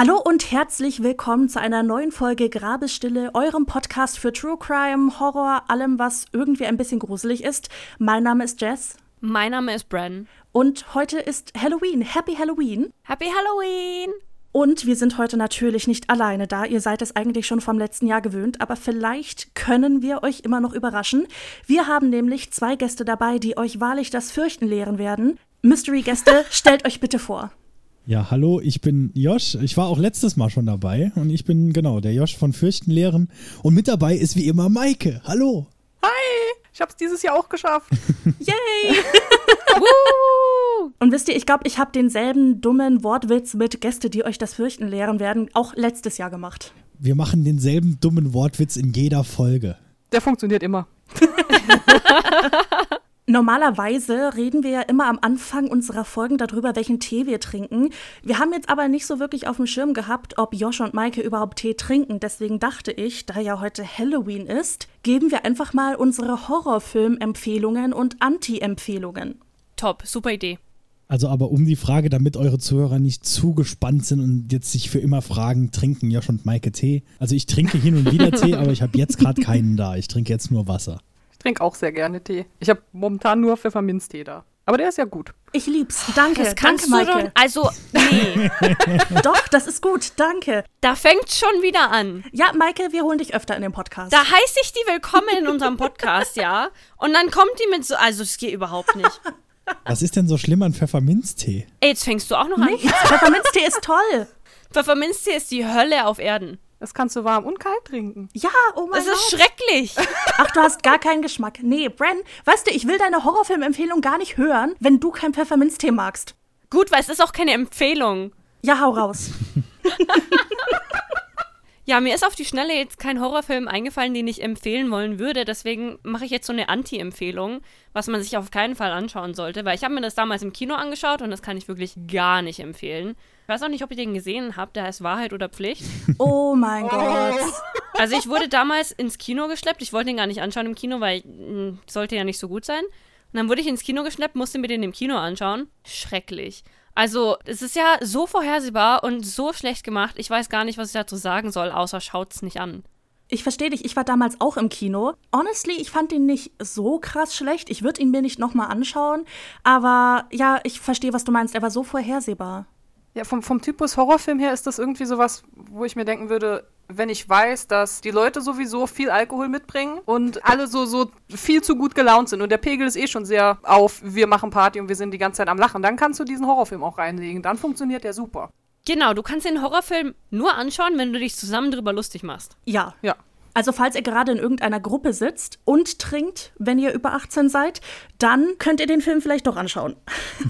Hallo und herzlich willkommen zu einer neuen Folge Grabesstille, eurem Podcast für True Crime, Horror, allem, was irgendwie ein bisschen gruselig ist. Mein Name ist Jess. Mein Name ist Bren. Und heute ist Halloween. Happy Halloween. Happy Halloween! Und wir sind heute natürlich nicht alleine da. Ihr seid es eigentlich schon vom letzten Jahr gewöhnt, aber vielleicht können wir euch immer noch überraschen. Wir haben nämlich zwei Gäste dabei, die euch wahrlich das Fürchten lehren werden. Mystery-Gäste, stellt euch bitte vor. Ja, hallo, ich bin Josh. Ich war auch letztes Mal schon dabei und ich bin genau der Josh von Fürchtenlehren. Und mit dabei ist wie immer Maike. Hallo. Hi, ich hab's dieses Jahr auch geschafft. Yay! Und wisst ihr, ich glaube, ich habe denselben dummen Wortwitz mit Gäste, die euch das Fürchten lehren werden, auch letztes Jahr gemacht. Wir machen denselben dummen Wortwitz in jeder Folge. Der funktioniert immer. Normalerweise reden wir ja immer am Anfang unserer Folgen darüber, welchen Tee wir trinken. Wir haben jetzt aber nicht so wirklich auf dem Schirm gehabt, ob Josh und Maike überhaupt Tee trinken. Deswegen dachte ich, da ja heute Halloween ist, geben wir einfach mal unsere Horrorfilm-Empfehlungen und Anti-Empfehlungen. Top, super Idee. Also aber um die Frage, damit eure Zuhörer nicht zu gespannt sind und jetzt sich für immer fragen, trinken Josh und Maike Tee? Also ich trinke hin und wieder Tee, aber ich habe jetzt gerade keinen da. Ich trinke jetzt nur Wasser. Ich trinke auch sehr gerne Tee. Ich habe momentan nur Pfefferminztee da. Aber der ist ja gut. Ich lieb's. Danke. Das kannst danke, du Maike. doch. Also, nee, Doch, das ist gut. Danke. da fängt's schon wieder an. Ja, Maike, wir holen dich öfter in den Podcast. Da heiße ich die willkommen in unserem Podcast, ja? Und dann kommt die mit so. Also, es geht überhaupt nicht. Was ist denn so schlimm an Pfefferminztee? Ey, jetzt fängst du auch noch an. Nichts. Pfefferminztee ist toll. Pfefferminztee ist die Hölle auf Erden. Das kannst du warm und kalt trinken. Ja, oh mein Das ist Gott. schrecklich. Ach, du hast gar keinen Geschmack. Nee, Bren, weißt du, ich will deine Horrorfilmempfehlung gar nicht hören, wenn du kein Pfefferminztee magst. Gut, weil es ist auch keine Empfehlung. Ja, hau raus. Ja, mir ist auf die Schnelle jetzt kein Horrorfilm eingefallen, den ich empfehlen wollen würde. Deswegen mache ich jetzt so eine Anti-Empfehlung, was man sich auf keinen Fall anschauen sollte. Weil ich habe mir das damals im Kino angeschaut und das kann ich wirklich gar nicht empfehlen. Ich weiß auch nicht, ob ihr den gesehen habt. Der heißt Wahrheit oder Pflicht. Oh mein Gott. Also ich wurde damals ins Kino geschleppt. Ich wollte den gar nicht anschauen im Kino, weil mh, sollte ja nicht so gut sein. Und dann wurde ich ins Kino geschleppt, musste mir den im Kino anschauen. Schrecklich. Also, es ist ja so vorhersehbar und so schlecht gemacht. Ich weiß gar nicht, was ich dazu sagen soll, außer schaut's nicht an. Ich verstehe dich, ich war damals auch im Kino. Honestly, ich fand ihn nicht so krass schlecht. Ich würde ihn mir nicht nochmal anschauen. Aber ja, ich verstehe, was du meinst. Er war so vorhersehbar. Ja, vom, vom Typus Horrorfilm her ist das irgendwie sowas, wo ich mir denken würde, wenn ich weiß, dass die Leute sowieso viel Alkohol mitbringen und alle so, so viel zu gut gelaunt sind und der Pegel ist eh schon sehr auf, wir machen Party und wir sind die ganze Zeit am Lachen, dann kannst du diesen Horrorfilm auch reinlegen. Dann funktioniert der super. Genau, du kannst den Horrorfilm nur anschauen, wenn du dich zusammen drüber lustig machst. Ja. Ja. Also falls ihr gerade in irgendeiner Gruppe sitzt und trinkt, wenn ihr über 18 seid, dann könnt ihr den Film vielleicht doch anschauen.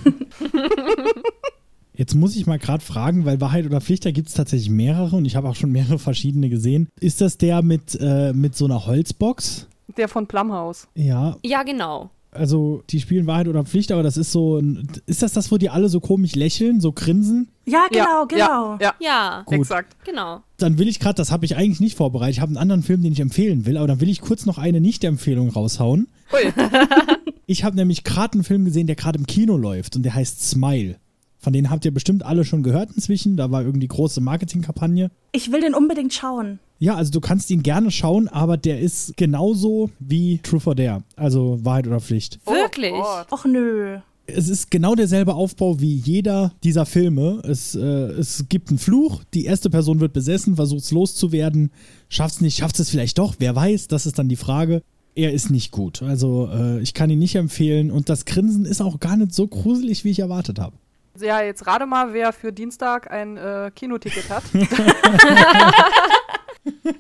Jetzt muss ich mal gerade fragen, weil Wahrheit oder Pflicht, da gibt es tatsächlich mehrere und ich habe auch schon mehrere verschiedene gesehen. Ist das der mit, äh, mit so einer Holzbox? Der von Plumhouse. Ja, Ja, genau. also die spielen Wahrheit oder Pflicht, aber das ist so ein, ist das das, wo die alle so komisch lächeln, so grinsen? Ja, genau, ja, genau. Ja, ja, Ja, exakt. genau. Dann will ich gerade, das habe ich eigentlich nicht vorbereitet, ich habe einen anderen Film, den ich empfehlen will, aber dann will ich kurz noch eine Nicht-Empfehlung raushauen. Ui. Ich habe nämlich gerade einen Film gesehen, der gerade im Kino läuft und der heißt Smile. Von denen habt ihr bestimmt alle schon gehört inzwischen. Da war irgendwie große Marketingkampagne. Ich will den unbedingt schauen. Ja, also du kannst ihn gerne schauen, aber der ist genauso wie True for Dare. Also Wahrheit oder Pflicht. Wirklich? Oh Gott. Och nö. Es ist genau derselbe Aufbau wie jeder dieser Filme. Es, äh, es gibt einen Fluch, die erste Person wird besessen, versucht es loszuwerden, schafft es nicht, schafft es vielleicht doch, wer weiß, das ist dann die Frage. Er ist nicht gut. Also äh, ich kann ihn nicht empfehlen und das Grinsen ist auch gar nicht so gruselig, wie ich erwartet habe. Ja, jetzt rate mal, wer für Dienstag ein äh, Kinoticket hat.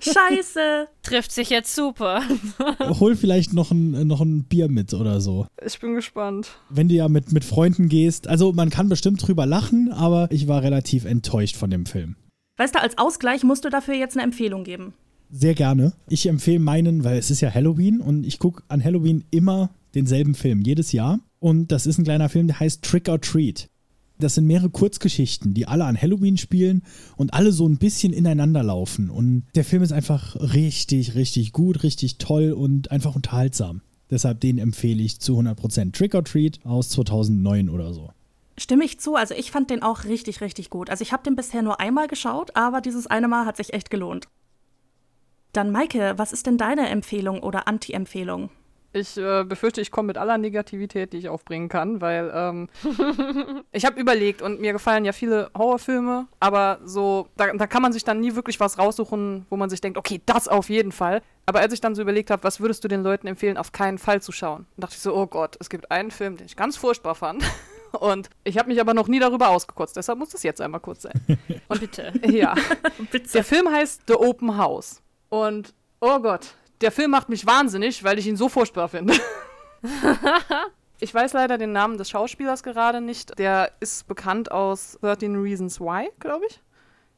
Scheiße. Trifft sich jetzt super. Hol vielleicht noch ein, noch ein Bier mit oder so. Ich bin gespannt. Wenn du ja mit, mit Freunden gehst. Also man kann bestimmt drüber lachen, aber ich war relativ enttäuscht von dem Film. Weißt du, als Ausgleich musst du dafür jetzt eine Empfehlung geben. Sehr gerne. Ich empfehle meinen, weil es ist ja Halloween und ich gucke an Halloween immer denselben Film, jedes Jahr. Und das ist ein kleiner Film, der heißt Trick or Treat. Das sind mehrere Kurzgeschichten, die alle an Halloween spielen und alle so ein bisschen ineinander laufen. Und der Film ist einfach richtig, richtig gut, richtig toll und einfach unterhaltsam. Deshalb den empfehle ich zu 100%. Trick or Treat aus 2009 oder so. Stimme ich zu. Also ich fand den auch richtig, richtig gut. Also ich habe den bisher nur einmal geschaut, aber dieses eine Mal hat sich echt gelohnt. Dann Maike, was ist denn deine Empfehlung oder Anti-Empfehlung? Ich äh, befürchte, ich komme mit aller Negativität, die ich aufbringen kann, weil ähm, ich habe überlegt und mir gefallen ja viele Horrorfilme, aber so, da, da, kann man sich dann nie wirklich was raussuchen, wo man sich denkt, okay, das auf jeden Fall. Aber als ich dann so überlegt habe, was würdest du den Leuten empfehlen, auf keinen Fall zu schauen, dachte ich so, oh Gott, es gibt einen Film, den ich ganz furchtbar fand. Und ich habe mich aber noch nie darüber ausgekotzt, deshalb muss das jetzt einmal kurz sein. Und bitte. Ja. bitte. Der Film heißt The Open House. Und oh Gott, der Film macht mich wahnsinnig, weil ich ihn so furchtbar finde. ich weiß leider den Namen des Schauspielers gerade nicht. Der ist bekannt aus 13 Reasons Why, glaube ich.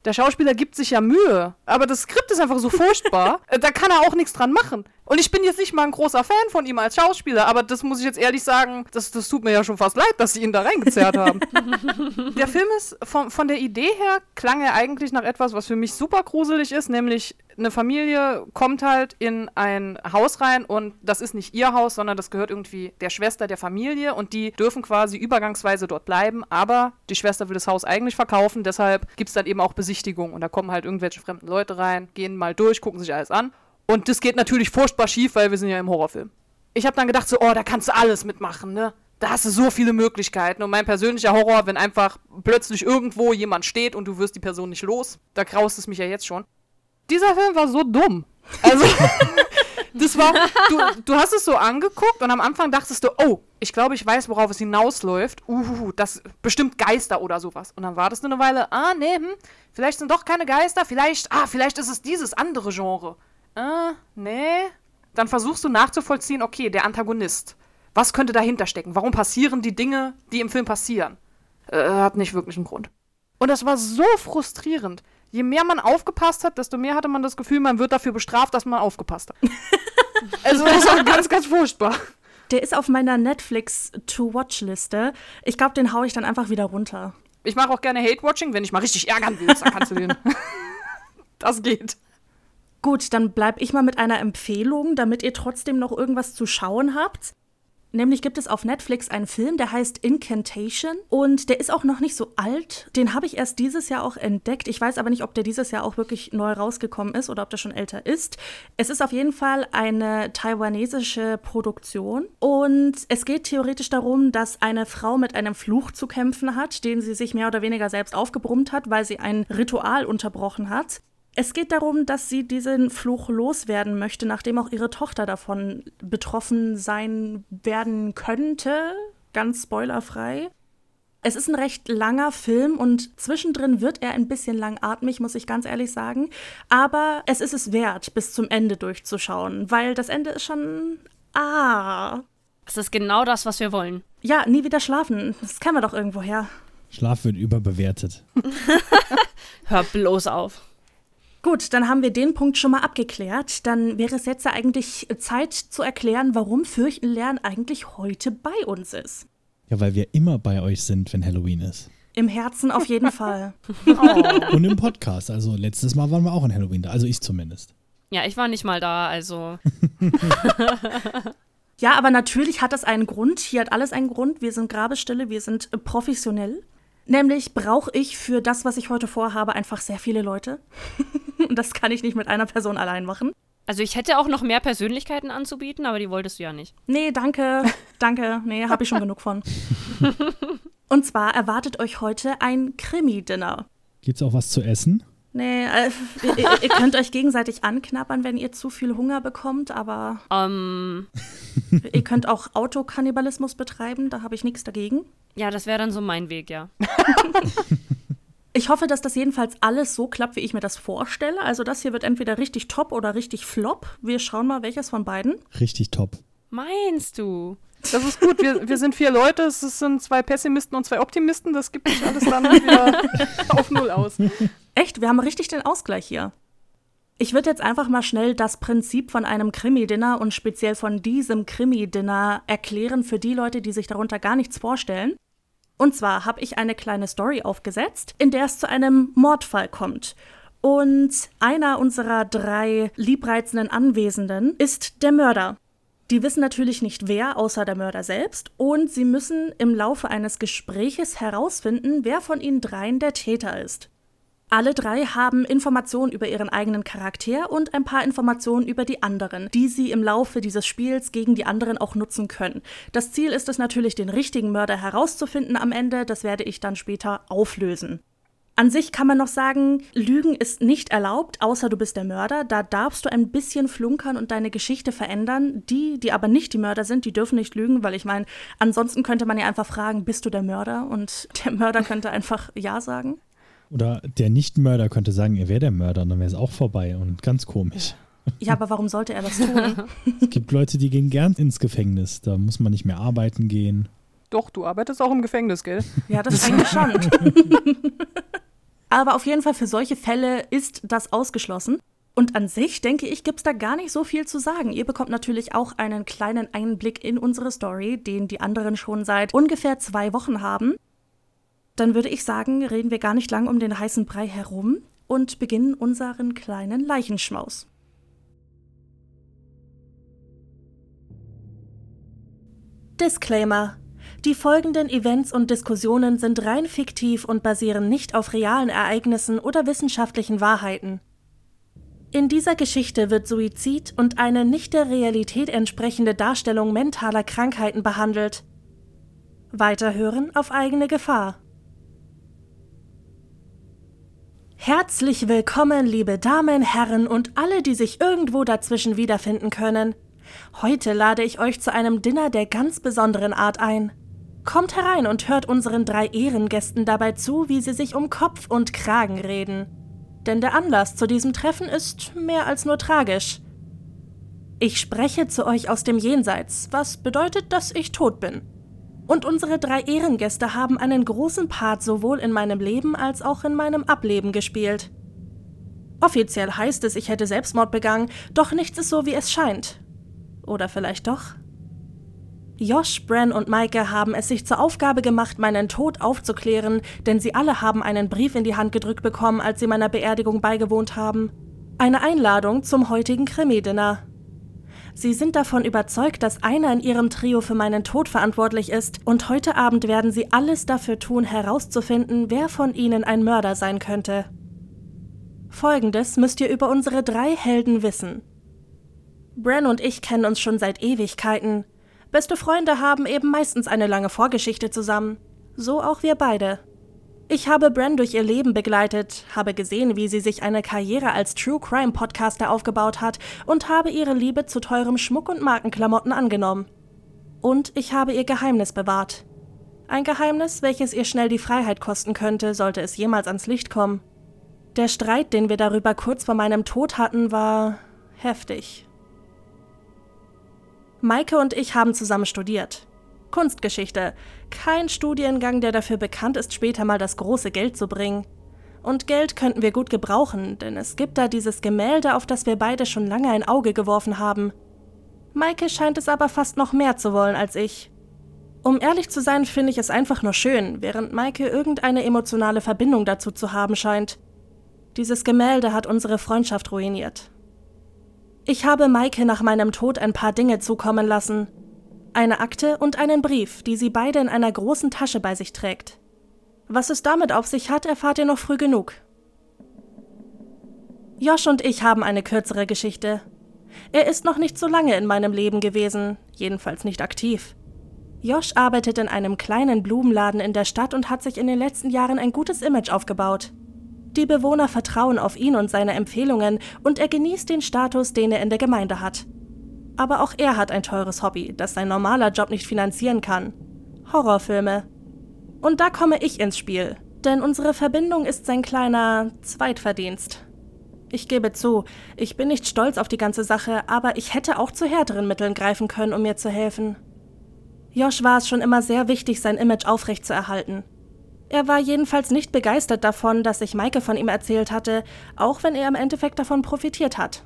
Der Schauspieler gibt sich ja Mühe, aber das Skript ist einfach so furchtbar. Äh, da kann er auch nichts dran machen. Und ich bin jetzt nicht mal ein großer Fan von ihm als Schauspieler, aber das muss ich jetzt ehrlich sagen, das, das tut mir ja schon fast leid, dass sie ihn da reingezerrt haben. der Film ist, von, von der Idee her, klang er eigentlich nach etwas, was für mich super gruselig ist, nämlich eine Familie kommt halt in ein Haus rein und das ist nicht ihr Haus, sondern das gehört irgendwie der Schwester der Familie und die dürfen quasi übergangsweise dort bleiben, aber die Schwester will das Haus eigentlich verkaufen, deshalb gibt es dann eben auch Besichtigungen und da kommen halt irgendwelche fremden Leute rein, gehen mal durch, gucken sich alles an und das geht natürlich furchtbar schief, weil wir sind ja im Horrorfilm. Ich habe dann gedacht so, oh, da kannst du alles mitmachen, ne? Da hast du so viele Möglichkeiten. Und mein persönlicher Horror, wenn einfach plötzlich irgendwo jemand steht und du wirst die Person nicht los, da graust es mich ja jetzt schon. Dieser Film war so dumm. Also, das war, du, du hast es so angeguckt und am Anfang dachtest du, oh, ich glaube, ich weiß, worauf es hinausläuft. Uhuhu, das bestimmt Geister oder sowas. Und dann wartest du eine Weile, ah, nee, hm, vielleicht sind doch keine Geister, vielleicht, ah, vielleicht ist es dieses andere Genre äh, nee. Dann versuchst du nachzuvollziehen, okay, der Antagonist. Was könnte dahinter stecken? Warum passieren die Dinge, die im Film passieren? Äh, hat nicht wirklich einen Grund. Und das war so frustrierend. Je mehr man aufgepasst hat, desto mehr hatte man das Gefühl, man wird dafür bestraft, dass man aufgepasst hat. also das war ganz, ganz furchtbar. Der ist auf meiner Netflix-To-Watch-Liste. Ich glaube, den haue ich dann einfach wieder runter. Ich mache auch gerne Hate-Watching, wenn ich mal richtig ärgern will. Dann kannst du den. das geht. Gut, dann bleibe ich mal mit einer Empfehlung, damit ihr trotzdem noch irgendwas zu schauen habt. Nämlich gibt es auf Netflix einen Film, der heißt Incantation und der ist auch noch nicht so alt. Den habe ich erst dieses Jahr auch entdeckt. Ich weiß aber nicht, ob der dieses Jahr auch wirklich neu rausgekommen ist oder ob der schon älter ist. Es ist auf jeden Fall eine taiwanesische Produktion und es geht theoretisch darum, dass eine Frau mit einem Fluch zu kämpfen hat, den sie sich mehr oder weniger selbst aufgebrummt hat, weil sie ein Ritual unterbrochen hat. Es geht darum, dass sie diesen Fluch loswerden möchte, nachdem auch ihre Tochter davon betroffen sein werden könnte. Ganz spoilerfrei. Es ist ein recht langer Film und zwischendrin wird er ein bisschen langatmig, muss ich ganz ehrlich sagen. Aber es ist es wert, bis zum Ende durchzuschauen, weil das Ende ist schon. Ah. Das ist genau das, was wir wollen. Ja, nie wieder schlafen. Das kennen wir doch irgendwo her. Schlaf wird überbewertet. Hör bloß auf. Gut, dann haben wir den Punkt schon mal abgeklärt. Dann wäre es jetzt ja eigentlich Zeit zu erklären, warum Fürchten lernen eigentlich heute bei uns ist. Ja, weil wir immer bei euch sind, wenn Halloween ist. Im Herzen auf jeden Fall. Oh. Und im Podcast. Also letztes Mal waren wir auch an Halloween da. Also ich zumindest. Ja, ich war nicht mal da, also. ja, aber natürlich hat das einen Grund. Hier hat alles einen Grund. Wir sind Grabestille, wir sind professionell. Nämlich brauche ich für das, was ich heute vorhabe, einfach sehr viele Leute. Und das kann ich nicht mit einer Person allein machen. Also ich hätte auch noch mehr Persönlichkeiten anzubieten, aber die wolltest du ja nicht. Nee, danke. Danke. Nee, habe ich schon genug von. Und zwar erwartet euch heute ein Krimi-Dinner. Gibt's auch was zu essen? Nee, äh, ihr, ihr, könnt euch gegenseitig anknabbern, wenn ihr zu viel Hunger bekommt, aber um. ihr könnt auch Autokannibalismus betreiben, da habe ich nichts dagegen. Ja, das wäre dann so mein Weg, ja. Ich hoffe, dass das jedenfalls alles so klappt, wie ich mir das vorstelle. Also das hier wird entweder richtig top oder richtig flop. Wir schauen mal, welches von beiden. Richtig top. Meinst du? Das ist gut. Wir, wir sind vier Leute. Es sind zwei Pessimisten und zwei Optimisten. Das gibt sich alles dann wieder auf Null aus. Echt? Wir haben richtig den Ausgleich hier. Ich würde jetzt einfach mal schnell das Prinzip von einem Krimi-Dinner und speziell von diesem Krimi-Dinner erklären für die Leute, die sich darunter gar nichts vorstellen. Und zwar habe ich eine kleine Story aufgesetzt, in der es zu einem Mordfall kommt. Und einer unserer drei liebreizenden Anwesenden ist der Mörder. Die wissen natürlich nicht wer, außer der Mörder selbst, und sie müssen im Laufe eines Gespräches herausfinden, wer von ihnen dreien der Täter ist. Alle drei haben Informationen über ihren eigenen Charakter und ein paar Informationen über die anderen, die sie im Laufe dieses Spiels gegen die anderen auch nutzen können. Das Ziel ist es natürlich, den richtigen Mörder herauszufinden am Ende, das werde ich dann später auflösen. An sich kann man noch sagen, Lügen ist nicht erlaubt, außer du bist der Mörder. Da darfst du ein bisschen flunkern und deine Geschichte verändern. Die, die aber nicht die Mörder sind, die dürfen nicht lügen, weil ich meine, ansonsten könnte man ja einfach fragen, bist du der Mörder? Und der Mörder könnte einfach Ja sagen. Oder der Nicht-Mörder könnte sagen, er wäre der Mörder, und dann wäre es auch vorbei und ganz komisch. Ja, aber warum sollte er das tun? es gibt Leute, die gehen gern ins Gefängnis. Da muss man nicht mehr arbeiten gehen. Doch, du arbeitest auch im Gefängnis, gell? Ja, das eigentlich schon. aber auf jeden Fall für solche Fälle ist das ausgeschlossen. Und an sich, denke ich, gibt es da gar nicht so viel zu sagen. Ihr bekommt natürlich auch einen kleinen Einblick in unsere Story, den die anderen schon seit ungefähr zwei Wochen haben. Dann würde ich sagen, reden wir gar nicht lang um den heißen Brei herum und beginnen unseren kleinen Leichenschmaus. Disclaimer. Die folgenden Events und Diskussionen sind rein fiktiv und basieren nicht auf realen Ereignissen oder wissenschaftlichen Wahrheiten. In dieser Geschichte wird Suizid und eine nicht der Realität entsprechende Darstellung mentaler Krankheiten behandelt. Weiterhören auf eigene Gefahr. Herzlich willkommen, liebe Damen, Herren und alle, die sich irgendwo dazwischen wiederfinden können. Heute lade ich euch zu einem Dinner der ganz besonderen Art ein. Kommt herein und hört unseren drei Ehrengästen dabei zu, wie sie sich um Kopf und Kragen reden. Denn der Anlass zu diesem Treffen ist mehr als nur tragisch. Ich spreche zu euch aus dem Jenseits, was bedeutet, dass ich tot bin. Und unsere drei Ehrengäste haben einen großen Part sowohl in meinem Leben als auch in meinem Ableben gespielt. Offiziell heißt es, ich hätte Selbstmord begangen, doch nichts ist so, wie es scheint. Oder vielleicht doch? Josh, Bran und Maike haben es sich zur Aufgabe gemacht, meinen Tod aufzuklären, denn sie alle haben einen Brief in die Hand gedrückt bekommen, als sie meiner Beerdigung beigewohnt haben. Eine Einladung zum heutigen Krimi-Dinner. Sie sind davon überzeugt, dass einer in ihrem Trio für meinen Tod verantwortlich ist, und heute Abend werden sie alles dafür tun, herauszufinden, wer von ihnen ein Mörder sein könnte. Folgendes müsst ihr über unsere drei Helden wissen. Bran und ich kennen uns schon seit Ewigkeiten. Beste Freunde haben eben meistens eine lange Vorgeschichte zusammen. So auch wir beide. Ich habe Bren durch ihr Leben begleitet, habe gesehen, wie sie sich eine Karriere als True Crime Podcaster aufgebaut hat und habe ihre Liebe zu teurem Schmuck und Markenklamotten angenommen. Und ich habe ihr Geheimnis bewahrt. Ein Geheimnis, welches ihr schnell die Freiheit kosten könnte, sollte es jemals ans Licht kommen. Der Streit, den wir darüber kurz vor meinem Tod hatten, war heftig. Maike und ich haben zusammen studiert. Kunstgeschichte. Kein Studiengang, der dafür bekannt ist, später mal das große Geld zu bringen. Und Geld könnten wir gut gebrauchen, denn es gibt da dieses Gemälde, auf das wir beide schon lange ein Auge geworfen haben. Maike scheint es aber fast noch mehr zu wollen als ich. Um ehrlich zu sein, finde ich es einfach nur schön, während Maike irgendeine emotionale Verbindung dazu zu haben scheint. Dieses Gemälde hat unsere Freundschaft ruiniert. Ich habe Maike nach meinem Tod ein paar Dinge zukommen lassen, eine Akte und einen Brief, die sie beide in einer großen Tasche bei sich trägt. Was es damit auf sich hat, erfahrt ihr noch früh genug. Josh und ich haben eine kürzere Geschichte. Er ist noch nicht so lange in meinem Leben gewesen, jedenfalls nicht aktiv. Josh arbeitet in einem kleinen Blumenladen in der Stadt und hat sich in den letzten Jahren ein gutes Image aufgebaut. Die Bewohner vertrauen auf ihn und seine Empfehlungen und er genießt den Status, den er in der Gemeinde hat. Aber auch er hat ein teures Hobby, das sein normaler Job nicht finanzieren kann. Horrorfilme. Und da komme ich ins Spiel, denn unsere Verbindung ist sein kleiner Zweitverdienst. Ich gebe zu, ich bin nicht stolz auf die ganze Sache, aber ich hätte auch zu härteren Mitteln greifen können, um mir zu helfen. Josh war es schon immer sehr wichtig, sein Image aufrechtzuerhalten. Er war jedenfalls nicht begeistert davon, dass ich Maike von ihm erzählt hatte, auch wenn er im Endeffekt davon profitiert hat.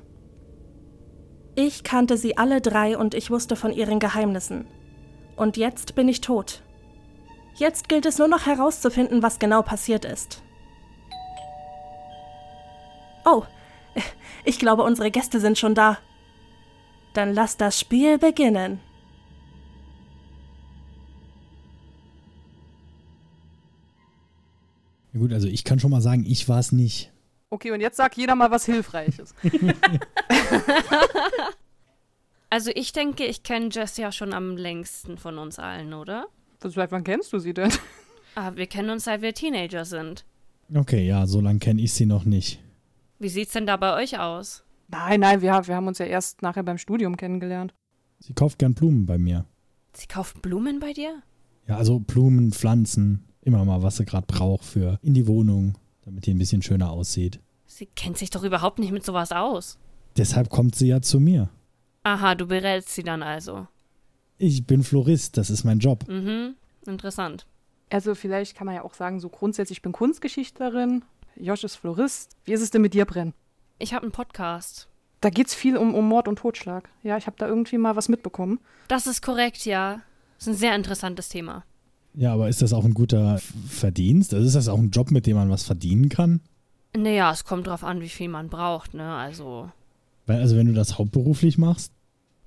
Ich kannte sie alle drei und ich wusste von ihren Geheimnissen. Und jetzt bin ich tot. Jetzt gilt es nur noch herauszufinden, was genau passiert ist. Oh, ich glaube, unsere Gäste sind schon da. Dann lass das Spiel beginnen. Ja gut, also ich kann schon mal sagen, ich war es nicht. Okay, und jetzt sagt jeder mal was Hilfreiches. Also ich denke, ich kenne Jess ja schon am längsten von uns allen, oder? Seit wann kennst du sie denn? Ah, wir kennen uns, seit wir Teenager sind. Okay, ja, so lange kenne ich sie noch nicht. Wie sieht's denn da bei euch aus? Nein, nein, wir, wir haben uns ja erst nachher beim Studium kennengelernt. Sie kauft gern Blumen bei mir. Sie kauft Blumen bei dir? Ja, also Blumen, Pflanzen, immer mal, was sie gerade braucht für in die Wohnung, damit die ein bisschen schöner aussieht. Sie kennt sich doch überhaupt nicht mit sowas aus. Deshalb kommt sie ja zu mir. Aha, du berätst sie dann also. Ich bin Florist, das ist mein Job. Mhm, interessant. Also vielleicht kann man ja auch sagen, so grundsätzlich, ich bin Kunstgeschichtlerin, Josh ist Florist. Wie ist es denn mit dir, Brenn? Ich habe einen Podcast. Da geht's viel um, um Mord und Totschlag. Ja, ich habe da irgendwie mal was mitbekommen. Das ist korrekt, ja. Das ist ein sehr interessantes Thema. Ja, aber ist das auch ein guter Verdienst? Also ist das auch ein Job, mit dem man was verdienen kann? Naja, es kommt drauf an, wie viel man braucht, ne? Also. Weil, also wenn du das hauptberuflich machst,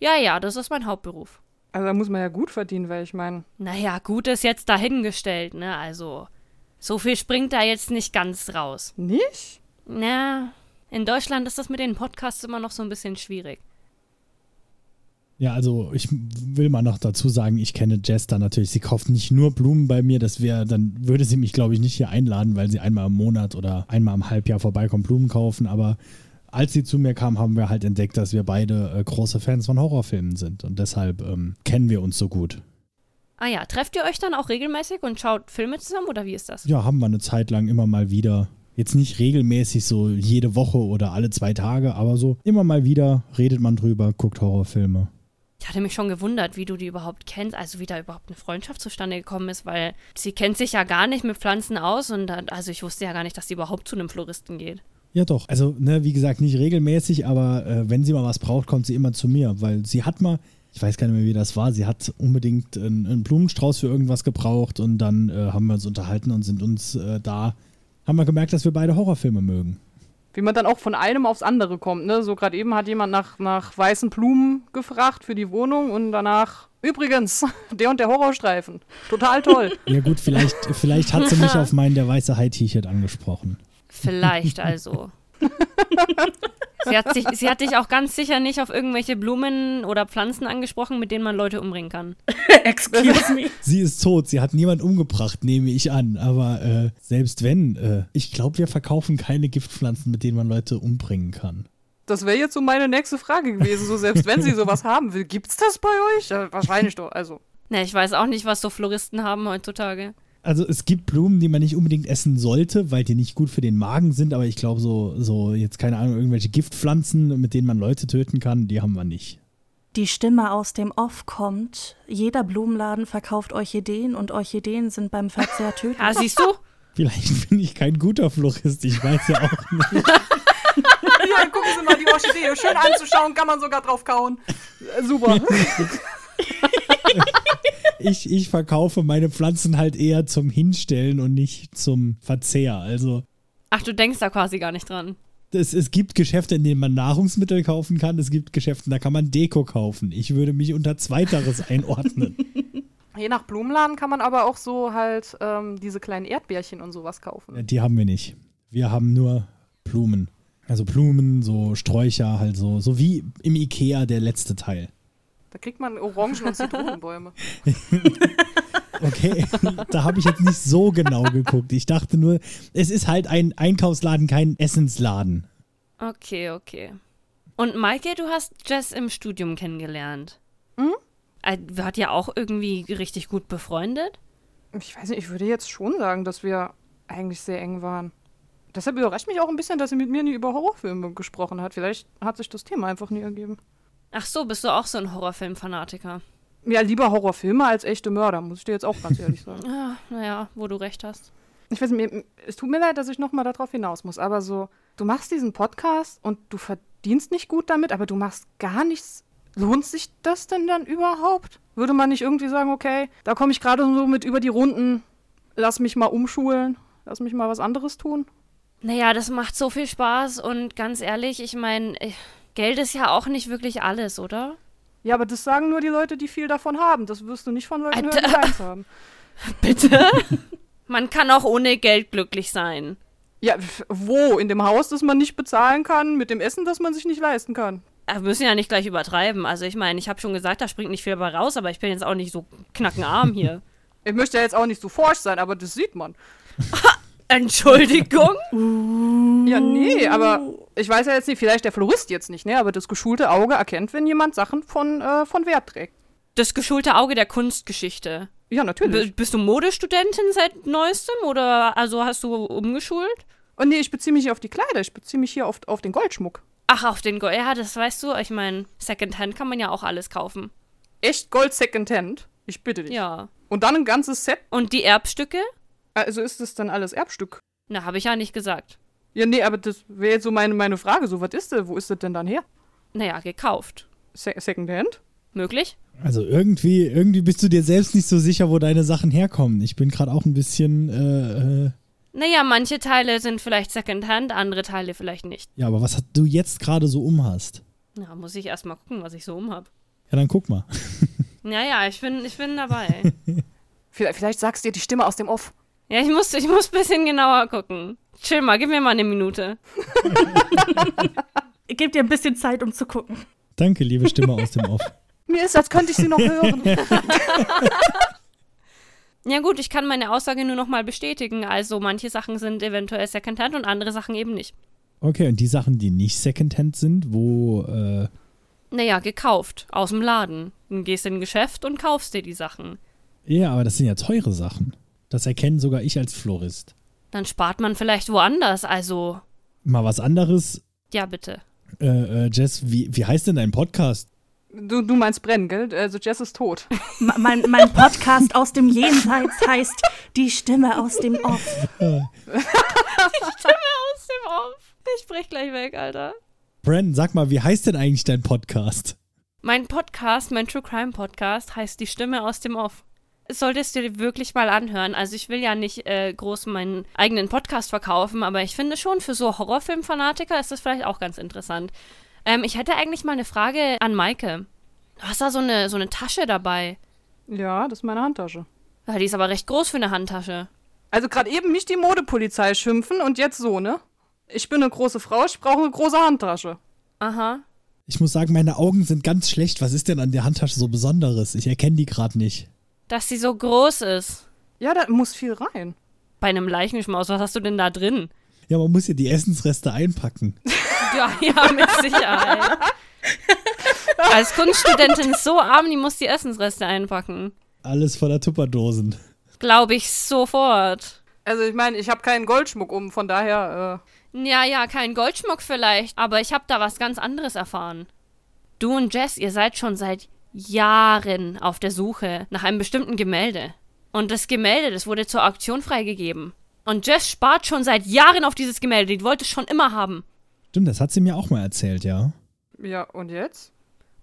Ja, ja, das ist mein Hauptberuf. Also da muss man ja gut verdienen, weil ich meine, Naja, gut ist jetzt dahingestellt, ne? Also. So viel springt da jetzt nicht ganz raus. nicht? Na, in Deutschland ist das mit den Podcasts immer noch so ein bisschen schwierig. Ja, also ich will mal noch dazu sagen, ich kenne Jess da natürlich. Sie kauft nicht nur Blumen bei mir, das wäre, dann würde sie mich, glaube ich, nicht hier einladen, weil sie einmal im Monat oder einmal im Halbjahr vorbeikommt, Blumen kaufen. Aber als sie zu mir kam, haben wir halt entdeckt, dass wir beide äh, große Fans von Horrorfilmen sind. Und deshalb ähm, kennen wir uns so gut. Ah ja, trefft ihr euch dann auch regelmäßig und schaut Filme zusammen oder wie ist das? Ja, haben wir eine Zeit lang immer mal wieder. Jetzt nicht regelmäßig so jede Woche oder alle zwei Tage, aber so immer mal wieder redet man drüber, guckt Horrorfilme. Ich hatte mich schon gewundert, wie du die überhaupt kennst, also wie da überhaupt eine Freundschaft zustande gekommen ist, weil sie kennt sich ja gar nicht mit Pflanzen aus und dann, also ich wusste ja gar nicht, dass sie überhaupt zu einem Floristen geht. Ja, doch. Also, ne, wie gesagt, nicht regelmäßig, aber äh, wenn sie mal was braucht, kommt sie immer zu mir, weil sie hat mal, ich weiß gar nicht mehr, wie das war, sie hat unbedingt einen, einen Blumenstrauß für irgendwas gebraucht und dann äh, haben wir uns unterhalten und sind uns äh, da, haben wir gemerkt, dass wir beide Horrorfilme mögen. Wie man dann auch von einem aufs andere kommt, ne? So gerade eben hat jemand nach, nach weißen Blumen gefragt für die Wohnung und danach, übrigens, der und der Horrorstreifen. Total toll. Ja, gut, vielleicht, vielleicht hat sie mich auf mein Der weiße Hai-T-Shirt angesprochen. Vielleicht also. sie, hat sich, sie hat dich auch ganz sicher nicht auf irgendwelche Blumen oder Pflanzen angesprochen, mit denen man Leute umbringen kann. Excuse me. Sie ist tot, sie hat niemand umgebracht, nehme ich an. Aber äh, selbst wenn, äh, ich glaube, wir verkaufen keine Giftpflanzen, mit denen man Leute umbringen kann. Das wäre jetzt so meine nächste Frage gewesen. So, selbst wenn sie sowas haben will, gibt's das bei euch? Ja, wahrscheinlich doch. Also. Ne, ich weiß auch nicht, was so Floristen haben heutzutage. Also es gibt Blumen, die man nicht unbedingt essen sollte, weil die nicht gut für den Magen sind, aber ich glaube, so, so jetzt keine Ahnung, irgendwelche Giftpflanzen, mit denen man Leute töten kann, die haben wir nicht. Die Stimme aus dem Off kommt. Jeder Blumenladen verkauft Orchideen und Orchideen sind beim Verzehr tödlich. Ah, siehst du? Vielleicht bin ich kein guter Florist, ich weiß ja auch nicht. Ja, gucken Sie mal die Orchidee. Schön anzuschauen, kann man sogar drauf kauen. Super. Ich, ich verkaufe meine Pflanzen halt eher zum Hinstellen und nicht zum Verzehr. Also Ach, du denkst da quasi gar nicht dran. es, es gibt Geschäfte, in denen man Nahrungsmittel kaufen kann, es gibt Geschäfte, da kann man Deko kaufen. Ich würde mich unter zweiteres einordnen. Je nach Blumenladen kann man aber auch so halt ähm, diese kleinen Erdbeerchen und sowas kaufen. Die haben wir nicht. Wir haben nur Blumen. Also Blumen, so Sträucher, halt so, so wie im Ikea der letzte Teil. Da kriegt man Orangen- und Zitronenbäume. Okay, da habe ich jetzt nicht so genau geguckt. Ich dachte nur, es ist halt ein Einkaufsladen, kein Essensladen. Okay, okay. Und Maike, du hast Jess im Studium kennengelernt. Mhm. Äh, Wart ihr auch irgendwie richtig gut befreundet? Ich weiß nicht, ich würde jetzt schon sagen, dass wir eigentlich sehr eng waren. Deshalb überrascht mich auch ein bisschen, dass sie mit mir nie über Horrorfilme gesprochen hat. Vielleicht hat sich das Thema einfach nie ergeben. Ach so, bist du auch so ein Horrorfilm-Fanatiker? Ja, lieber Horrorfilme als echte Mörder, muss ich dir jetzt auch ganz ehrlich sagen. Ja, naja, wo du recht hast. Ich weiß nicht, es tut mir leid, dass ich nochmal darauf hinaus muss, aber so, du machst diesen Podcast und du verdienst nicht gut damit, aber du machst gar nichts. Lohnt sich das denn dann überhaupt? Würde man nicht irgendwie sagen, okay, da komme ich gerade so mit über die Runden, lass mich mal umschulen, lass mich mal was anderes tun? Naja, das macht so viel Spaß und ganz ehrlich, ich meine, Geld ist ja auch nicht wirklich alles, oder? Ja, aber das sagen nur die Leute, die viel davon haben. Das wirst du nicht von Leuten hören, die Alter. keins haben. Bitte? Man kann auch ohne Geld glücklich sein. Ja, wo? In dem Haus, das man nicht bezahlen kann, mit dem Essen, das man sich nicht leisten kann. Wir müssen ja nicht gleich übertreiben. Also ich meine, ich habe schon gesagt, da springt nicht viel bei raus, aber ich bin jetzt auch nicht so knackenarm hier. Ich möchte ja jetzt auch nicht so forsch sein, aber das sieht man. Entschuldigung? Ja, nee, aber ich weiß ja jetzt nicht, vielleicht der Florist jetzt nicht, ne? Aber das geschulte Auge erkennt, wenn jemand Sachen von, äh, von Wert trägt. Das geschulte Auge der Kunstgeschichte. Ja, B natürlich. bist du Modestudentin seit neuestem oder also hast du umgeschult? Und nee, ich beziehe mich hier auf die Kleider, ich beziehe mich hier auf, auf den Goldschmuck. Ach, auf den Gold. Ja, das weißt du. Ich meine, Secondhand kann man ja auch alles kaufen. Echt Gold Secondhand? Ich bitte dich. Ja. Und dann ein ganzes Set? Und die Erbstücke? Also ist das dann alles Erbstück? Na, habe ich ja nicht gesagt. Ja, nee, aber das wäre jetzt so meine, meine Frage. So, was ist das? Wo ist das denn dann her? Naja, gekauft. Se Secondhand? Möglich? Also irgendwie, irgendwie bist du dir selbst nicht so sicher, wo deine Sachen herkommen. Ich bin gerade auch ein bisschen, äh, äh, Naja, manche Teile sind vielleicht Secondhand, andere Teile vielleicht nicht. ja, aber was du jetzt gerade so umhast? Na, muss ich erstmal gucken, was ich so umhab. Ja, dann guck mal. Naja, ich bin, ich bin dabei. Vielleicht, vielleicht sagst dir die Stimme aus dem Off. Ja, ich muss, ich muss ein bisschen genauer gucken. Chill mal, gib mir mal eine Minute. Gebt dir ein bisschen Zeit, um zu gucken. Danke, liebe Stimme aus dem Off. Mir ist, als könnte ich sie noch hören. Ja gut, ich kann meine Aussage nur nochmal bestätigen. Also manche Sachen sind eventuell Secondhand und andere Sachen eben nicht. Okay, und die Sachen, die nicht Secondhand sind, wo, äh, Naja, gekauft. Aus dem Laden. Dann gehst in ein Geschäft und kaufst dir die Sachen. ja, aber das sind ja teure Sachen. Das erkennen sogar ich als Florist. Dann spart man vielleicht woanders. Also, Mal was anderes. ja bitte. Äh, äh, Jess, wie, wie heißt denn dein Podcast? Du, du meinst brennen, gell? Also Jess ist tot. Mein, mein Podcast aus dem Jenseits heißt Die Stimme aus dem Off. Aus dem Off. Ich brech gleich weg, Alter. Brandon, sag mal, wie heißt denn eigentlich dein Podcast? Mein Podcast, mein True Crime Podcast, heißt Die Stimme aus dem Off. Solltest du dir wirklich mal anhören. Also ich will ja nicht äh, groß meinen eigenen Podcast verkaufen, aber ich finde schon, für so Horrorfilm-Fanatiker ist das vielleicht auch ganz interessant. Ähm, ich hätte eigentlich mal eine Frage an Maike. Du hast da so eine, so eine Tasche dabei. Ja, das ist meine Handtasche. Ja, die ist aber recht groß für eine Handtasche. Also gerade eben nicht die Modepolizei schimpfen und jetzt so, ne? Ich bin eine große Frau, ich brauche eine große Handtasche. Aha. Ich muss sagen, meine Augen sind ganz schlecht. Was ist denn an der Handtasche so Besonderes? Ich erkenne die gerade nicht. Dass sie so groß ist. Ja, da muss viel rein. Bei einem Leichenschmaus, was hast du denn da drin? Ja, man muss ja die Essensreste einpacken. Ja, ja, mit Sicherheit. Als Kunststudentin ist so arm, die muss die Essensreste einpacken. Alles voller Tupperdosen. Glaube ich sofort. Also ich meine, ich habe keinen Goldschmuck um, von daher, äh, Ja, ja, kein Goldschmuck vielleicht, aber ich habe da was ganz anderes erfahren. Du und Jess, ihr seid schon seit Jahren auf der Suche nach einem bestimmten Gemälde. Und das Gemälde, das wurde zur Auktion freigegeben. Und Jess spart schon seit Jahren auf dieses Gemälde, die wollte es schon immer haben. Stimmt, das hat sie mir auch mal erzählt, ja. ja, und jetzt?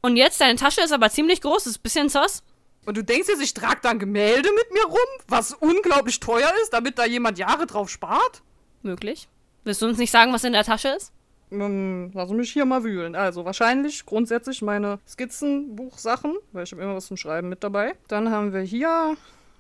Und jetzt, deine Tasche ist aber ziemlich groß, ist ein bisschen sus. Und du denkst jetzt, ich trage da ein Gemälde mit mir rum, was unglaublich teuer ist, damit da jemand Jahre drauf spart? Möglich. Willst du uns nicht sagen, was in der Tasche ist? Hm, lass mich hier mal wühlen. Also wahrscheinlich grundsätzlich meine Skizzenbuchsachen, weil ich habe immer was zum Schreiben mit dabei. Dann haben wir hier.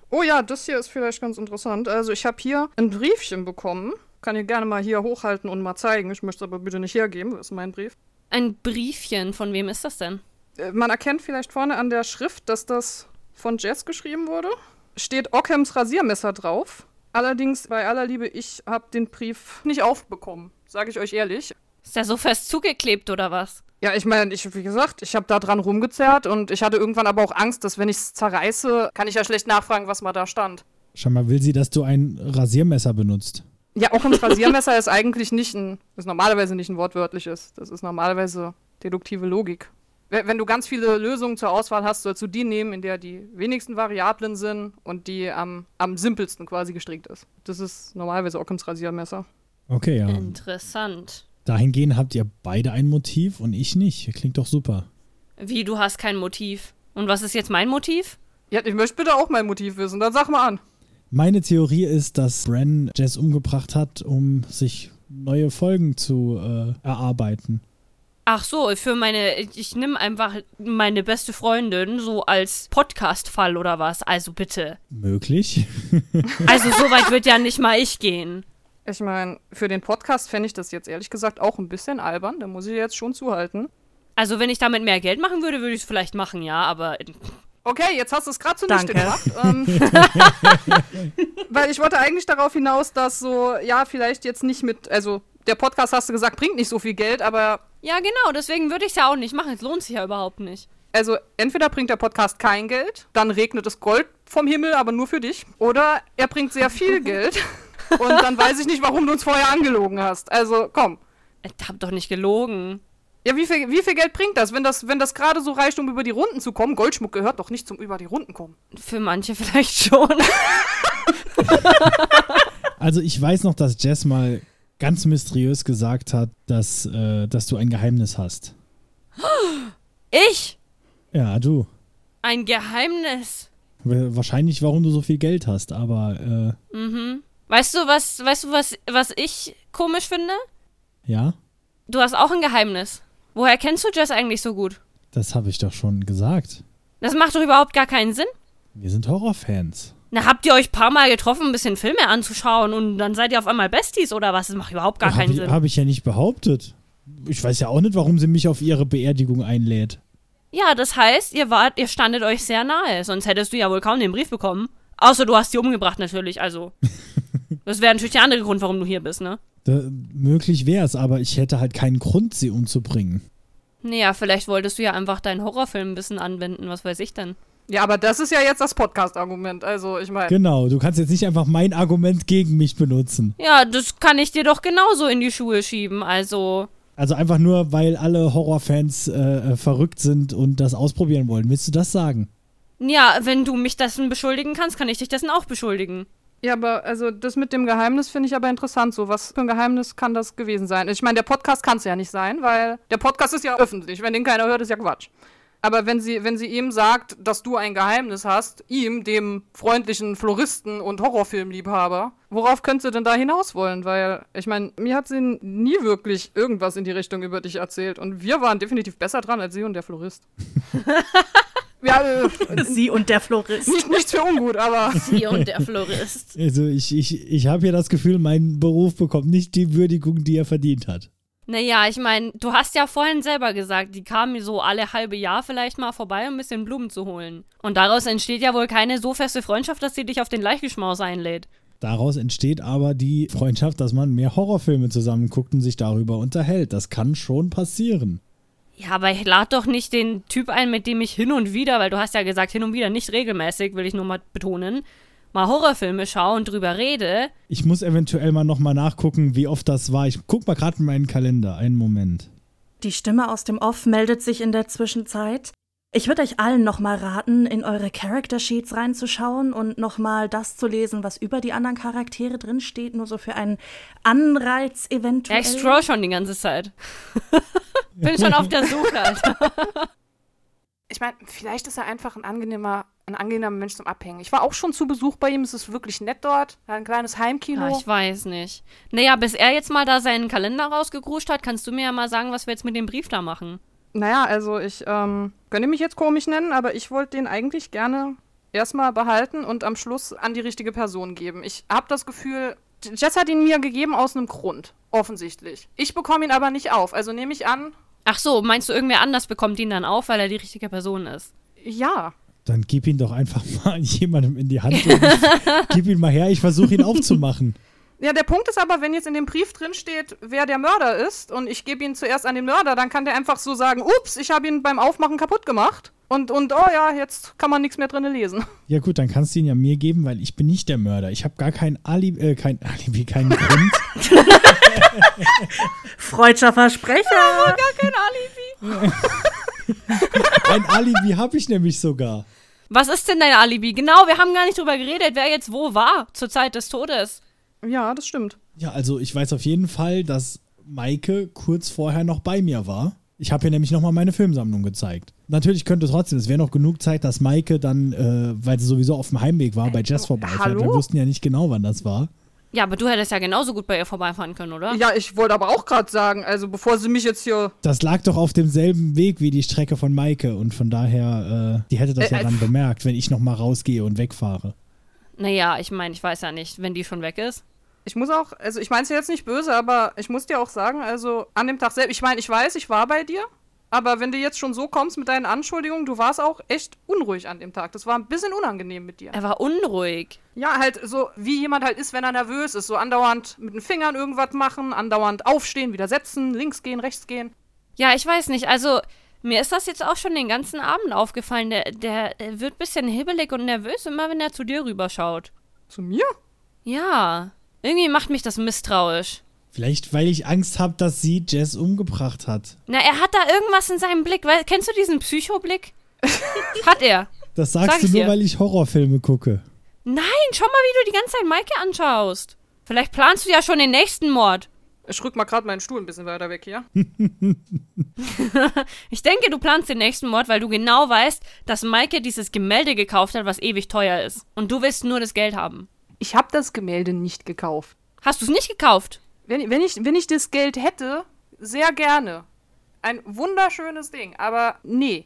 Oh ja, das hier ist vielleicht ganz interessant. Also ich habe hier ein Briefchen bekommen. Kann ich gerne mal hier hochhalten und mal zeigen. Ich möchte es aber bitte nicht hergeben. Das ist mein Brief. Ein Briefchen, von wem ist das denn? Äh, Man erkennt vielleicht vorne an der Schrift, dass das von Jess geschrieben wurde. Steht Ockhams Rasiermesser drauf. Allerdings, bei aller Liebe, ich habe den Brief nicht aufbekommen. Sage ich euch ehrlich. Ist der so fest zugeklebt oder was? Ja, ich meine, ich, wie gesagt, ich habe da dran rumgezerrt und ich hatte irgendwann aber auch Angst, dass wenn ich es zerreiße, kann ich ja schlecht nachfragen, was mal da stand. Schau mal, will sie, dass du ein Rasiermesser benutzt? Ja, Ockhams Rasiermesser ist eigentlich nicht ein, ist normalerweise nicht ein wortwörtliches. Das ist normalerweise deduktive Logik. Wenn wenn du ganz viele Lösungen zur Auswahl hast, sollst du die nehmen, in der die wenigsten Variablen sind und die am, am simpelsten quasi gestrickt ist. Das ist normalerweise Ockhams Rasiermesser. Okay, ja. Interessant. Dahingehend habt ihr beide ein Motiv und ich nicht. Klingt doch super. Wie, du hast kein Motiv? Und was ist jetzt mein Motiv? Ja, ich möchte bitte auch mein Motiv wissen, dann sag mal an. Meine Theorie ist, dass Bren Jess umgebracht hat, um sich neue Folgen zu äh, erarbeiten. Ach so, für meine, ich nehme einfach meine beste Freundin so als Podcast-Fall oder was. Also bitte. Möglich. Also so weit wird ja nicht mal ich gehen. Ich meine, für den Podcast fände ich das jetzt ehrlich gesagt auch ein bisschen albern. Da muss ich jetzt schon zuhalten. Also wenn ich damit mehr Geld machen würde, würde ich es vielleicht machen, ja, aber Okay, jetzt hast du es gerade zunichte Danke. gemacht. Ähm, weil ich wollte eigentlich darauf hinaus, dass so, ja, vielleicht jetzt nicht mit, also der Podcast, hast du gesagt, bringt nicht so viel Geld, aber ja genau, deswegen würde ich es ja auch nicht machen. Es lohnt sich ja überhaupt nicht. also entweder bringt der Podcast kein Geld, dann regnet es Gold vom Himmel, aber nur für dich, oder er bringt sehr viel Geld und dann weiß ich nicht, warum du uns vorher angelogen hast. Also komm. Ich hab doch nicht gelogen. Ja, wie viel, wie viel Geld bringt das, wenn das, wenn das gerade so reicht, um über die Runden zu kommen? Goldschmuck gehört doch nicht zum über die Runden kommen. Für manche vielleicht schon. Also ich weiß noch, dass Jess mal ganz mysteriös gesagt hat, dass, äh, dass du ein Geheimnis hast. Ich? Ja, du. Ein Geheimnis. Wahrscheinlich, warum du so viel Geld hast, aber äh, Mhm. Weißt du, was, weißt du, was, was ich komisch finde? ja, Du hast auch ein Geheimnis. Woher kennst du Jess eigentlich so gut? das habe ich doch schon gesagt. Das macht doch überhaupt gar keinen Sinn. Wir sind Horrorfans. Na, habt ihr euch ein paar Mal getroffen, ein bisschen Filme anzuschauen und dann seid ihr auf einmal Besties oder was? Das macht überhaupt gar Habe keinen ich, Sinn. hab ich ja nicht behauptet. Ich weiß ja auch nicht, warum sie mich auf ihre Beerdigung einlädt. Ja, das heißt, ihr wart, ihr standet euch sehr nahe, sonst hättest du ja wohl kaum den Brief bekommen. Außer du hast sie umgebracht natürlich, also. das wäre natürlich der andere Grund, warum du hier bist, ne? Da, möglich wäre es, aber ich hätte halt keinen Grund, sie umzubringen. Naja, vielleicht wolltest du ja einfach deinen Horrorfilm ein bisschen anwenden, was weiß ich denn. Ja, aber das ist ja jetzt das Podcast-Argument. Also, ich meine. Genau, du kannst jetzt nicht einfach mein Argument gegen mich benutzen. Ja, das kann ich dir doch genauso in die Schuhe schieben, also. Also einfach nur, weil alle Horrorfans äh, äh, verrückt sind und das ausprobieren wollen. Willst du das sagen? Ja, wenn du mich dessen beschuldigen kannst, kann ich dich dessen auch beschuldigen. Ja, aber also das mit dem Geheimnis finde ich aber interessant. So, was für ein Geheimnis kann das gewesen sein? Ich meine, der Podcast kann es ja nicht sein, weil der Podcast ist ja öffentlich. Wenn den keiner hört, ist ja Quatsch. Aber wenn sie, wenn sie ihm sagt, dass du ein Geheimnis hast, ihm, dem freundlichen Floristen und Horrorfilmliebhaber, worauf könnte sie denn da hinaus wollen? Weil, ich meine, mir hat sie nie wirklich irgendwas in die Richtung über dich erzählt. Und wir waren definitiv besser dran als sie und der Florist. ja, äh, Sie und der Florist. nicht, nichts für ungut, aber. Sie und der Florist. Also ich, ich, ich habe hier das Gefühl, mein Beruf bekommt nicht die Würdigung, die er verdient hat. Naja, ich meine, du hast ja vorhin selber gesagt, die kamen so alle halbe Jahr vielleicht mal vorbei, um ein bisschen Blumen zu holen. Und daraus entsteht ja wohl keine so feste Freundschaft, dass sie dich auf den Leichgeschmaus einlädt. Daraus entsteht aber die Freundschaft, dass man mehr Horrorfilme zusammen guckt und sich darüber unterhält. Das kann schon passieren. Ja, aber ich lade doch nicht den Typ ein, mit dem ich hin und wieder, weil du hast ja gesagt, hin und wieder nicht regelmäßig, will ich nur mal betonen, mal Horrorfilme schaue und drüber rede. Ich muss eventuell mal nochmal nachgucken, wie oft das war. Ich guck mal gerade in meinen Kalender. Einen Moment. Die Stimme aus dem Off meldet sich in der Zwischenzeit. Ich würde euch allen nochmal raten, in eure Character Sheets reinzuschauen und nochmal das zu lesen, was über die anderen Charaktere drinsteht, nur so für einen Anreiz Ja, eventuell. ich scroll schon die ganze Zeit. Bin schon auf der Suche, Alter. Ich meine, vielleicht ist er einfach ein angenehmer, ein angenehmer Mensch zum Abhängen. Ich war auch schon zu Besuch bei ihm, es ist wirklich nett dort. Er hat Ein kleines Heimkino. Ja, ich weiß nicht. Naja, bis er jetzt mal da seinen Kalender rausgegruscht hat, kannst du mir ja mal sagen, was wir jetzt mit dem Brief da machen. Naja, also ich ähm, könnte mich jetzt komisch nennen, aber ich wollte den eigentlich gerne erstmal behalten und am Schluss an die richtige Person geben. Ich habe das Gefühl, Jess hat ihn mir gegeben aus einem Grund, offensichtlich. Ich bekomme ihn aber nicht auf, also nehme ich an, Ach so, meinst du, irgendwer anders bekommt ihn dann auf, weil er die richtige Person ist? ja. Dann gib ihn doch einfach mal jemandem in die Hand und gib ihn mal her. Ich versuche ihn aufzumachen. Ja, der Punkt ist aber, wenn jetzt in dem Brief drin steht, wer der Mörder ist und ich gebe ihn zuerst an den Mörder, dann kann der einfach so sagen, ups, ich habe ihn beim Aufmachen kaputt gemacht. Und, und oh ja, jetzt kann man nichts mehr drin lesen. Ja gut, dann kannst du ihn ja mir geben, weil ich bin nicht der Mörder. Ich habe gar kein Alibi, äh, kein Alibi, keinen Grund. Freudscher Versprecher. Kein Alibi. Ein Alibi habe ich nämlich sogar. Was ist denn dein Alibi? Genau, wir haben gar nicht drüber geredet, wer jetzt wo war zur Zeit des Todes. Ja, das stimmt. Ja, also ich weiß auf jeden Fall, dass Maike kurz vorher noch bei mir war. Ich habe ihr nämlich nochmal meine Filmsammlung gezeigt. Natürlich könnte trotzdem, es wäre noch genug Zeit, dass Maike dann, äh, weil sie sowieso auf dem Heimweg war, bei Jess vorbeifährt. hallo? Wir wussten ja nicht genau, wann das war. Ja, aber du hättest ja genauso gut bei ihr vorbeifahren können, oder? Ja, ich wollte aber auch gerade sagen, also bevor sie mich jetzt hier. Das lag doch auf demselben Weg wie die Strecke von Maike und von daher, äh, die hätte das Äh, ja äh, dann bemerkt, wenn ich nochmal rausgehe und wegfahre. Naja, ich meine, ich weiß ja nicht, wenn die schon weg ist. Ich muss auch, also ich meine es jetzt nicht böse, aber ich muss dir auch sagen, also an dem Tag selbst, ich meine, ich weiß, ich war bei dir, aber wenn du jetzt schon so kommst mit deinen Anschuldigungen, du warst auch echt unruhig an dem Tag. Das war ein bisschen unangenehm mit dir. Er war unruhig. Ja, halt so, wie jemand halt ist, wenn er nervös ist. So andauernd mit den Fingern irgendwas machen, andauernd aufstehen, wieder setzen, links gehen, rechts gehen. Ja, ich weiß nicht. Also, mir ist das jetzt auch schon den ganzen Abend aufgefallen. Der, der, der wird ein bisschen hibbelig und nervös, immer wenn er zu dir rüberschaut. Zu mir? Ja. Irgendwie macht mich das misstrauisch. Vielleicht, weil ich Angst habe, dass sie Jess umgebracht hat. Na, er hat da irgendwas in seinem Blick. Weil, kennst du diesen Psychoblick? hat er. Das sagst Sag du nur, dir. weil ich Horrorfilme gucke. Nein, schau mal, wie du die ganze Zeit Maike anschaust. Vielleicht planst du ja schon den nächsten Mord. Ich rück mal gerade meinen Stuhl ein bisschen weiter weg hier. Ich denke, du planst den nächsten Mord, weil du genau weißt, dass Maike dieses Gemälde gekauft hat, was ewig teuer ist. Und du willst nur das Geld haben. Ich habe das Gemälde nicht gekauft. Hast du es nicht gekauft? Wenn, wenn, ich, wenn ich das Geld hätte, sehr gerne. Ein wunderschönes Ding, aber nee.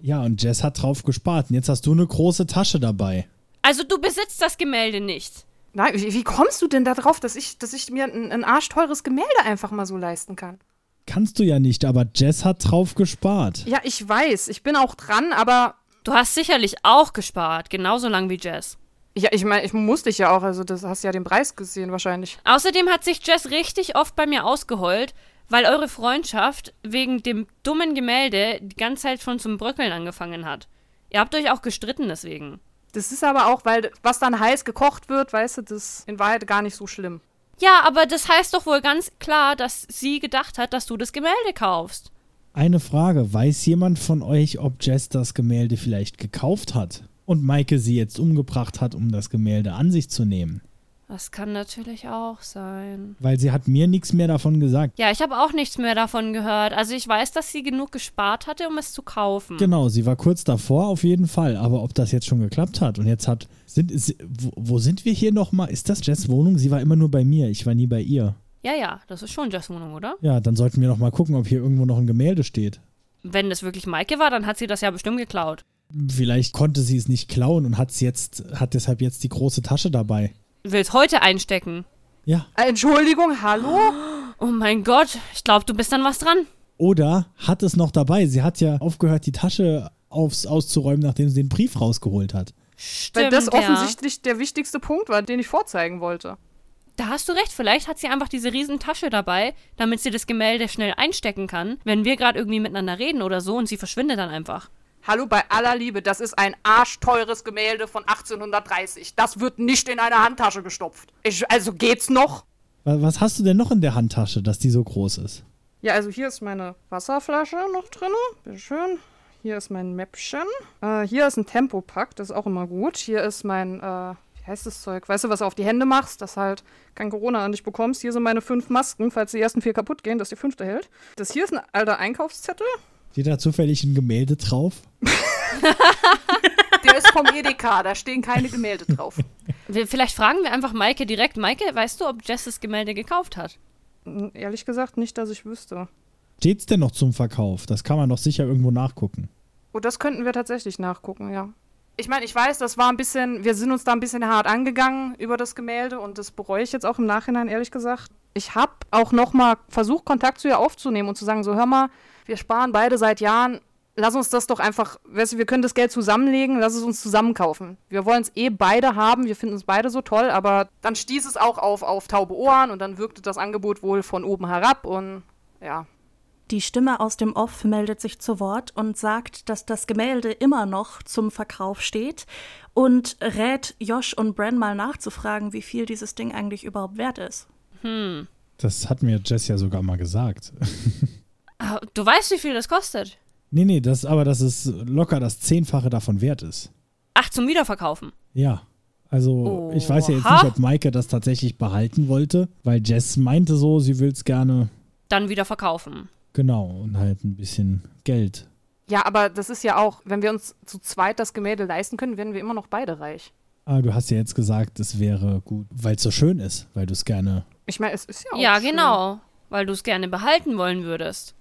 Ja, und Jess hat drauf gespart. Und jetzt hast du eine große Tasche dabei. Also du besitzt das Gemälde nicht. Nein, wie, wie kommst du denn darauf, dass ich, dass ich mir ein, ein arschteures Gemälde einfach mal so leisten kann? Kannst du ja nicht, aber Jess hat drauf gespart. Ja, ich weiß, ich bin auch dran, aber Du hast sicherlich auch gespart, genauso lang wie Jess. ja, ich meine, ich musste dich ja auch, also das hast ja den Preis gesehen wahrscheinlich. Außerdem hat sich Jess richtig oft bei mir ausgeheult, weil eure Freundschaft wegen dem dummen Gemälde die ganze Zeit schon zum Bröckeln angefangen hat. Ihr habt euch auch gestritten deswegen. Das ist aber auch, weil was dann heiß gekocht wird, weißt du, das ist in Wahrheit gar nicht so schlimm. Ja, aber das heißt doch wohl ganz klar, dass sie gedacht hat, dass du das Gemälde kaufst. Eine Frage: Weiß jemand von euch, ob Jess das Gemälde vielleicht gekauft hat? Und Maike sie jetzt umgebracht hat, um das Gemälde an sich zu nehmen? Das kann natürlich auch sein. Weil sie hat mir nichts mehr davon gesagt. Ja, ich habe auch nichts mehr davon gehört. Also ich weiß, dass sie genug gespart hatte, um es zu kaufen. Genau, sie war kurz davor auf jeden Fall. Aber ob das jetzt schon geklappt hat und jetzt hat. Sind, ist, wo, wo sind wir hier nochmal? Ist das Jess Wohnung? Sie war immer nur bei mir. Ich war nie bei ihr. Ja, ja, das ist schon Jess Wohnung, oder? Ja, dann sollten wir noch mal gucken, ob hier irgendwo noch ein Gemälde steht. Wenn das wirklich Maike war, dann hat sie das ja bestimmt geklaut. Vielleicht konnte sie es nicht klauen und hat's jetzt, hat deshalb jetzt die große Tasche dabei. Willst heute einstecken. Ja. Entschuldigung, hallo? Oh mein Gott, ich glaube, du bist dann was dran. Oder hat es noch dabei? Sie hat ja aufgehört, die Tasche aufs, auszuräumen, nachdem sie den Brief rausgeholt hat. Stimmt, Weil das ja. offensichtlich der wichtigste Punkt war, den ich vorzeigen wollte. Da hast du recht, vielleicht hat sie einfach diese riesen Tasche dabei, damit sie das Gemälde schnell einstecken kann, wenn wir gerade irgendwie miteinander reden oder so und sie verschwindet dann einfach. Hallo, bei aller Liebe, das ist ein arschteures Gemälde von 1830. Das wird nicht in eine Handtasche gestopft. Ich, also geht's noch? Wa- Was hast du denn noch in der Handtasche, dass die so groß ist? Ja, also hier ist meine Wasserflasche noch drin. Bitteschön. Hier ist mein Mäppchen. Äh, hier ist ein Tempopack, das ist auch immer gut. Hier ist mein, äh, wie heißt das Zeug? Weißt du, was du auf die Hände machst, dass halt kein Corona an dich bekommst. Hier sind meine fünf Masken, falls die ersten vier kaputt gehen, dass die fünfte hält. Das hier ist ein alter Einkaufszettel. Steht da zufällig ein Gemälde drauf? Der ist vom Edeka, da stehen keine Gemälde drauf. Wir, vielleicht fragen wir einfach Maike direkt. Maike, weißt du, ob Jess das Gemälde gekauft hat? Ehrlich gesagt, nicht, dass ich wüsste. Steht's denn noch zum Verkauf? Das kann man doch sicher irgendwo nachgucken. Oh, das könnten wir tatsächlich nachgucken, ja. Ich meine, ich weiß, das war ein bisschen, wir sind uns da ein bisschen hart angegangen über das Gemälde und das bereue ich jetzt auch im Nachhinein, ehrlich gesagt. Ich habe auch nochmal versucht, Kontakt zu ihr aufzunehmen und zu sagen, so hör mal, wir sparen beide seit Jahren, lass uns das doch einfach, weißt du, wir können das Geld zusammenlegen, lass es uns zusammen kaufen. Wir wollen es eh beide haben, wir finden es beide so toll, aber dann stieß es auch auf, auf taube Ohren und dann wirkte das Angebot wohl von oben herab und ja, Die Stimme aus dem Off meldet sich zu Wort und sagt, dass das Gemälde immer noch zum Verkauf steht und rät Josh und Bran mal nachzufragen, wie viel dieses Ding eigentlich überhaupt wert ist. Hm. Das hat mir Jess ja sogar mal gesagt. Ah, Du weißt, wie viel das kostet. nee, nee, das, aber dass es locker das Zehnfache davon wert ist. Ach, zum Wiederverkaufen. Ja. Also, ich weiß ja jetzt nicht, ob Maike das tatsächlich behalten wollte, weil Jess meinte so, sie will es gerne, Dann wieder verkaufen. genau, und halt ein bisschen Geld. Ja, aber das ist ja auch, wenn wir uns zu zweit das Gemälde leisten können, werden wir immer noch beide reich. Aber du hast ja jetzt gesagt, es wäre gut, weil es so schön ist, weil du es gerne. Ich meine, es ist ja auch Ja, schön. genau. Weil du es gerne behalten wollen würdest.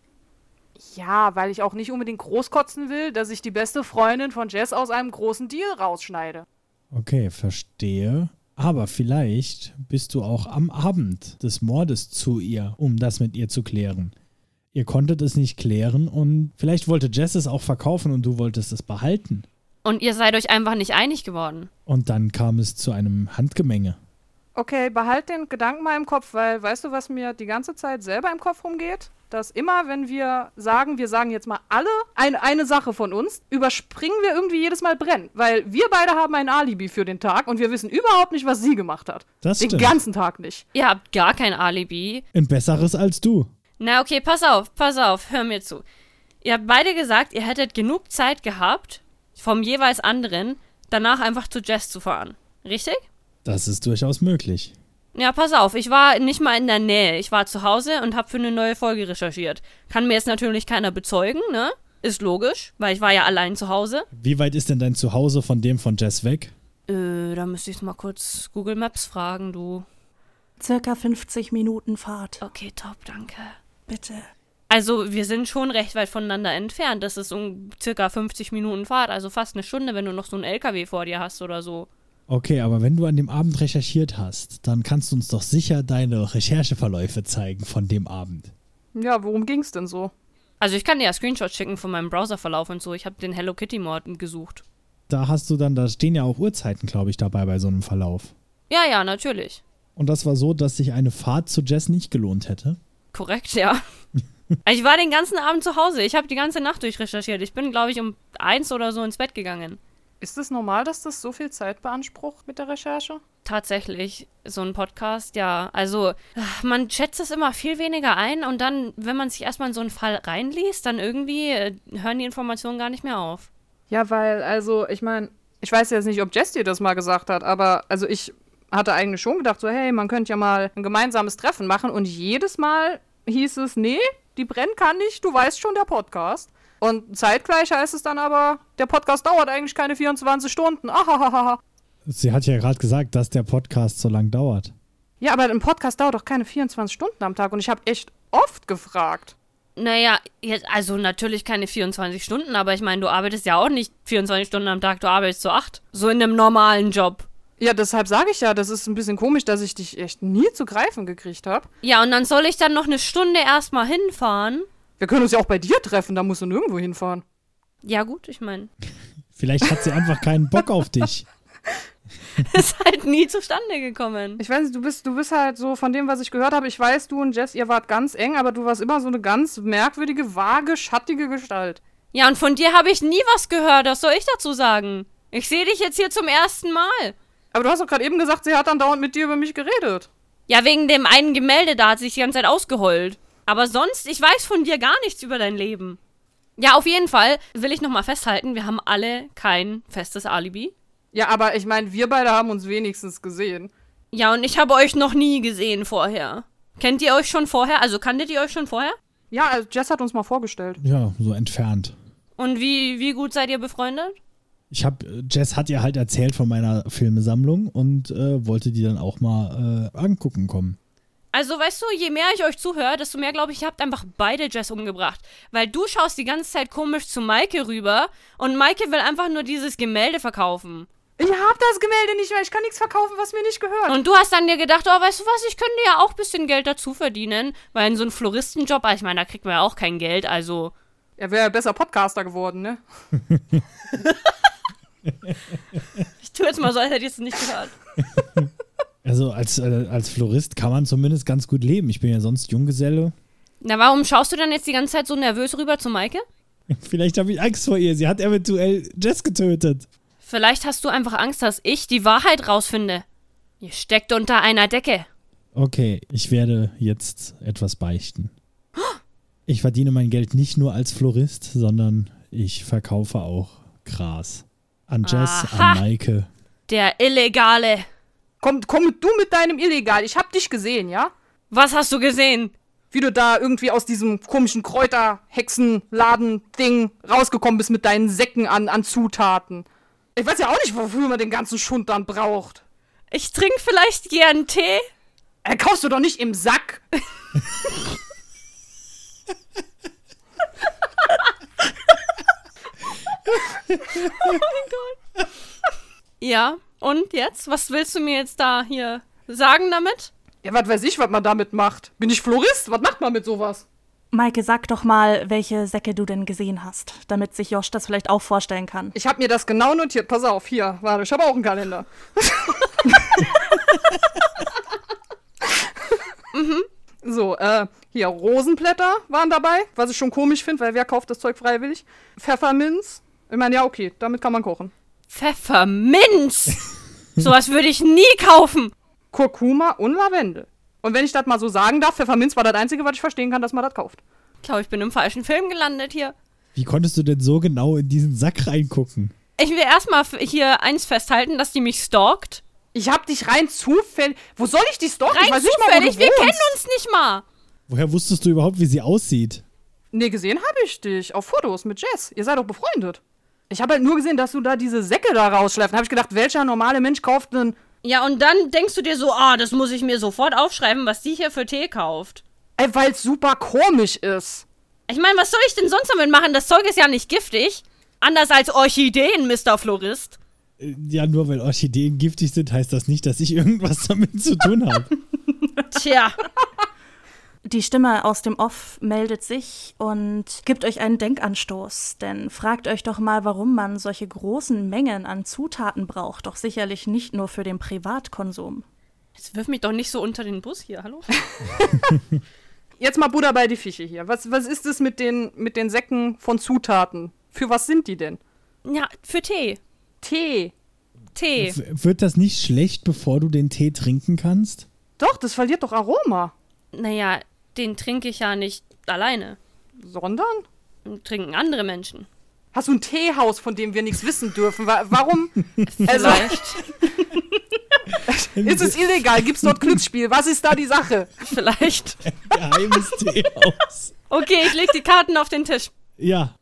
Ja, weil ich auch nicht unbedingt großkotzen will, dass ich die beste Freundin von Jess aus einem großen Deal rausschneide. Okay, verstehe. Aber vielleicht bist du auch am Abend des Mordes zu ihr, um das mit ihr zu klären. Ihr konntet es nicht klären und vielleicht wollte Jess es auch verkaufen und du wolltest es behalten. Und ihr seid euch einfach nicht einig geworden. Und dann kam es zu einem Handgemenge. Okay, behalt den Gedanken mal im Kopf, weil weißt du, was mir die ganze Zeit selber im Kopf rumgeht? Dass immer, wenn wir sagen, wir sagen jetzt mal alle ein, eine Sache von uns, überspringen wir irgendwie jedes Mal brennen. Weil wir beide haben ein Alibi für den Tag und wir wissen überhaupt nicht, was sie gemacht hat. Das den stimmt. ganzen Tag nicht. Ihr habt gar kein Alibi. Ein besseres als du. Na, okay, pass auf, pass auf, hör mir zu. Ihr habt beide gesagt, ihr hättet genug Zeit gehabt, vom jeweils anderen, danach einfach zu Jess zu fahren. Richtig? Das ist durchaus möglich. Ja, pass auf, ich war nicht mal in der Nähe. Ich war zu Hause und habe für eine neue Folge recherchiert. Kann mir jetzt natürlich keiner bezeugen, ne? Ist logisch, weil ich war ja allein zu Hause. Wie weit ist denn dein Zuhause von dem von Jess weg? Äh, da müsste ich mal kurz Google Maps fragen, du. Circa 50 Minuten Fahrt. Okay, top, danke. Bitte. Also, wir sind schon recht weit voneinander entfernt. Das ist um circa 50 Minuten Fahrt, also fast eine Stunde, wenn du noch so einen LKW vor dir hast oder so. Okay, aber wenn du an dem Abend recherchiert hast, dann kannst du uns doch sicher deine Rechercheverläufe zeigen von dem Abend. Ja, worum ging's denn so? Also, ich kann dir ja Screenshots schicken von meinem Browserverlauf und so. Ich habe den Hello Kitty Mord gesucht. Da hast du dann, da stehen ja auch Uhrzeiten, glaube ich, dabei bei so einem Verlauf. Ja, ja, natürlich. Und das war so, dass sich eine Fahrt zu Jess nicht gelohnt hätte. Korrekt, ja. ich war den ganzen Abend zu Hause. Ich habe die ganze Nacht durchrecherchiert. Ich bin, glaube ich, um eins oder so ins Bett gegangen. Ist es normal, dass das so viel Zeit beansprucht mit der Recherche? Tatsächlich, so ein Podcast, ja. Also, man schätzt es immer viel weniger ein und dann, wenn man sich erstmal in so einen Fall reinliest, dann irgendwie äh, hören die Informationen gar nicht mehr auf. Ja, weil, also, ich meine, ich weiß jetzt nicht, ob Jess dir das mal gesagt hat, aber also ich hatte eigentlich schon gedacht, so, hey, man könnte ja mal ein gemeinsames Treffen machen und jedes Mal hieß es, nee, die brennen kann nicht, du weißt schon, der Podcast. Und zeitgleich heißt es dann aber, der Podcast dauert eigentlich keine 24 Stunden. Ahahaha. Sie hat ja gerade gesagt, dass der Podcast so lang dauert. Ja, aber ein Podcast dauert doch keine 24 Stunden am Tag und ich habe echt oft gefragt. Naja, jetzt, also natürlich keine 24 Stunden, aber ich meine, du arbeitest ja auch nicht 24 Stunden am Tag, du arbeitest so acht. So in einem normalen Job. Ja, deshalb sage ich ja, das ist ein bisschen komisch, dass ich dich echt nie zu greifen gekriegt habe. Ja, und dann soll ich dann noch eine Stunde erstmal hinfahren. Wir können uns ja auch bei dir treffen, da musst du nirgendwo hinfahren. Ja, gut, ich meine, Vielleicht hat sie einfach keinen Bock auf dich. ist halt nie zustande gekommen. Ich weiß nicht, du bist, du bist halt so von dem, was ich gehört habe, ich weiß, du und Jess, ihr wart ganz eng, aber du warst immer so eine ganz merkwürdige, vage, schattige Gestalt. Ja, und von dir habe ich nie was gehört, was soll ich dazu sagen? Ich sehe dich jetzt hier zum ersten Mal. Aber du hast doch gerade eben gesagt, sie hat dann dauernd mit dir über mich geredet. Ja, wegen dem einen Gemälde, da hat sich die ganze Zeit ausgeheult. Aber sonst, ich weiß von dir gar nichts über dein Leben. Ja, auf jeden Fall will ich nochmal festhalten, wir haben alle kein festes Alibi. Ja, aber ich meine, wir beide haben uns wenigstens gesehen. Ja, und ich habe euch noch nie gesehen vorher. Kennt ihr euch schon vorher? Also kanntet ihr euch schon vorher? Ja, also Jess hat uns mal vorgestellt. Ja, so entfernt. Und wie, wie gut seid ihr befreundet? Ich habe, Jess hat ihr halt erzählt von meiner Filmesammlung und äh, wollte die dann auch mal äh, angucken kommen. Also, weißt du, je mehr ich euch zuhöre, desto mehr glaube ich, ihr habt einfach beide Jess umgebracht. Weil du schaust die ganze Zeit komisch zu Maike rüber und Maike will einfach nur dieses Gemälde verkaufen. Ich hab das Gemälde nicht mehr, ich kann nichts verkaufen, was mir nicht gehört. Und du hast dann dir gedacht, oh, weißt du was, ich könnte ja auch ein bisschen Geld dazu verdienen. Weil in so einem Floristenjob, also ich meine, da kriegt man ja auch kein Geld, also. er wäre besser Podcaster geworden, ne? Ich tue jetzt mal so, als hätte ich es nicht gehört. Also als, äh, als Florist kann man zumindest ganz gut leben. Ich bin ja sonst Junggeselle. Na, warum schaust du dann jetzt die ganze Zeit so nervös rüber zu Maike? Vielleicht habe ich Angst vor ihr. Sie hat eventuell Jess getötet. Vielleicht hast du einfach Angst, dass ich die Wahrheit rausfinde. Ihr steckt unter einer Decke. Okay, ich werde jetzt etwas beichten. Ich verdiene mein Geld nicht nur als Florist, sondern ich verkaufe auch Gras. An Jess, Aha. an Maike. Der Illegale. Komm, komm du mit deinem Illegal, ich hab dich gesehen, ja? Was hast du gesehen? Wie du da irgendwie aus diesem komischen Kräuter-Hexenladen-Ding rausgekommen bist mit deinen Säcken an, an Zutaten. Ich weiß ja auch nicht, wofür man den ganzen Schund dann braucht. Ich trinke vielleicht gern Tee. Äh, kaufst du doch nicht im Sack. Ja, und jetzt? Was willst du mir jetzt da hier sagen damit? Ja, was weiß ich, was man damit macht. Bin ich Florist? Was macht man mit sowas? Maike, sag doch mal, welche Säcke du denn gesehen hast, damit sich Josh das vielleicht auch vorstellen kann. Ich habe mir das genau notiert. Pass auf, hier, warte, ich habe auch einen Kalender. mhm. So, äh, hier, Rosenblätter waren dabei, was ich schon komisch finde, weil wer kauft das Zeug freiwillig? Pfefferminz. Ich meine, ja, okay, damit kann man kochen. Pfefferminz! Sowas würde ich nie kaufen. Kurkuma und Lavendel. Und wenn ich das mal so sagen darf, Pfefferminz war das Einzige, was ich verstehen kann, dass man das kauft. Ich glaube, ich bin im falschen Film gelandet hier. Wie konntest du denn so genau in diesen Sack reingucken? Ich will erstmal hier eins festhalten, dass die mich stalkt. Ich hab dich rein zufällig. Wo soll ich die stalken? Rein ich weiß nicht zufällig, mal, wo du wir wohnst. kennen uns nicht mal. Woher wusstest du überhaupt, wie sie aussieht? Nee, gesehen habe ich dich. Auf Fotos mit Jess. Ihr seid doch befreundet. Ich habe halt nur gesehen, dass du da diese Säcke da rausschleifst. Habe ich gedacht, welcher normale Mensch kauft einen. Ja, und dann denkst du dir so, ah, das muss ich mir sofort aufschreiben, was die hier für Tee kauft. Ey, weil es super komisch ist. Ich meine, was soll ich denn sonst damit machen? Das Zeug ist ja nicht giftig. Anders als Orchideen, Mr. Florist. Äh, Ja, nur weil Orchideen giftig sind, heißt das nicht, dass ich irgendwas damit zu tun habe. Tja, Die Stimme aus dem Off meldet sich und gibt euch einen Denkanstoß, denn fragt euch doch mal, warum man solche großen Mengen an Zutaten braucht, doch sicherlich nicht nur für den Privatkonsum. jetzt wirf mich doch nicht so unter den Bus hier, hallo? Jetzt mal Buddha bei die Fische hier. Was, was ist es mit den, mit den Säcken von Zutaten? Für was sind die denn? Ja, für Tee. Tee. Tee. W- Wird das nicht schlecht, bevor du den Tee trinken kannst? Doch, das verliert doch Aroma. Naja, den trinke ich ja nicht alleine. Sondern? Den Trinken andere Menschen. Hast du ein Teehaus, von dem wir nichts wissen dürfen? Wa warum? Also, Vielleicht. ist es illegal? Gibt's dort Glücksspiel? Was ist da die Sache? Vielleicht. Geheimes Teehaus. Okay, ich leg die Karten auf den Tisch. Ja,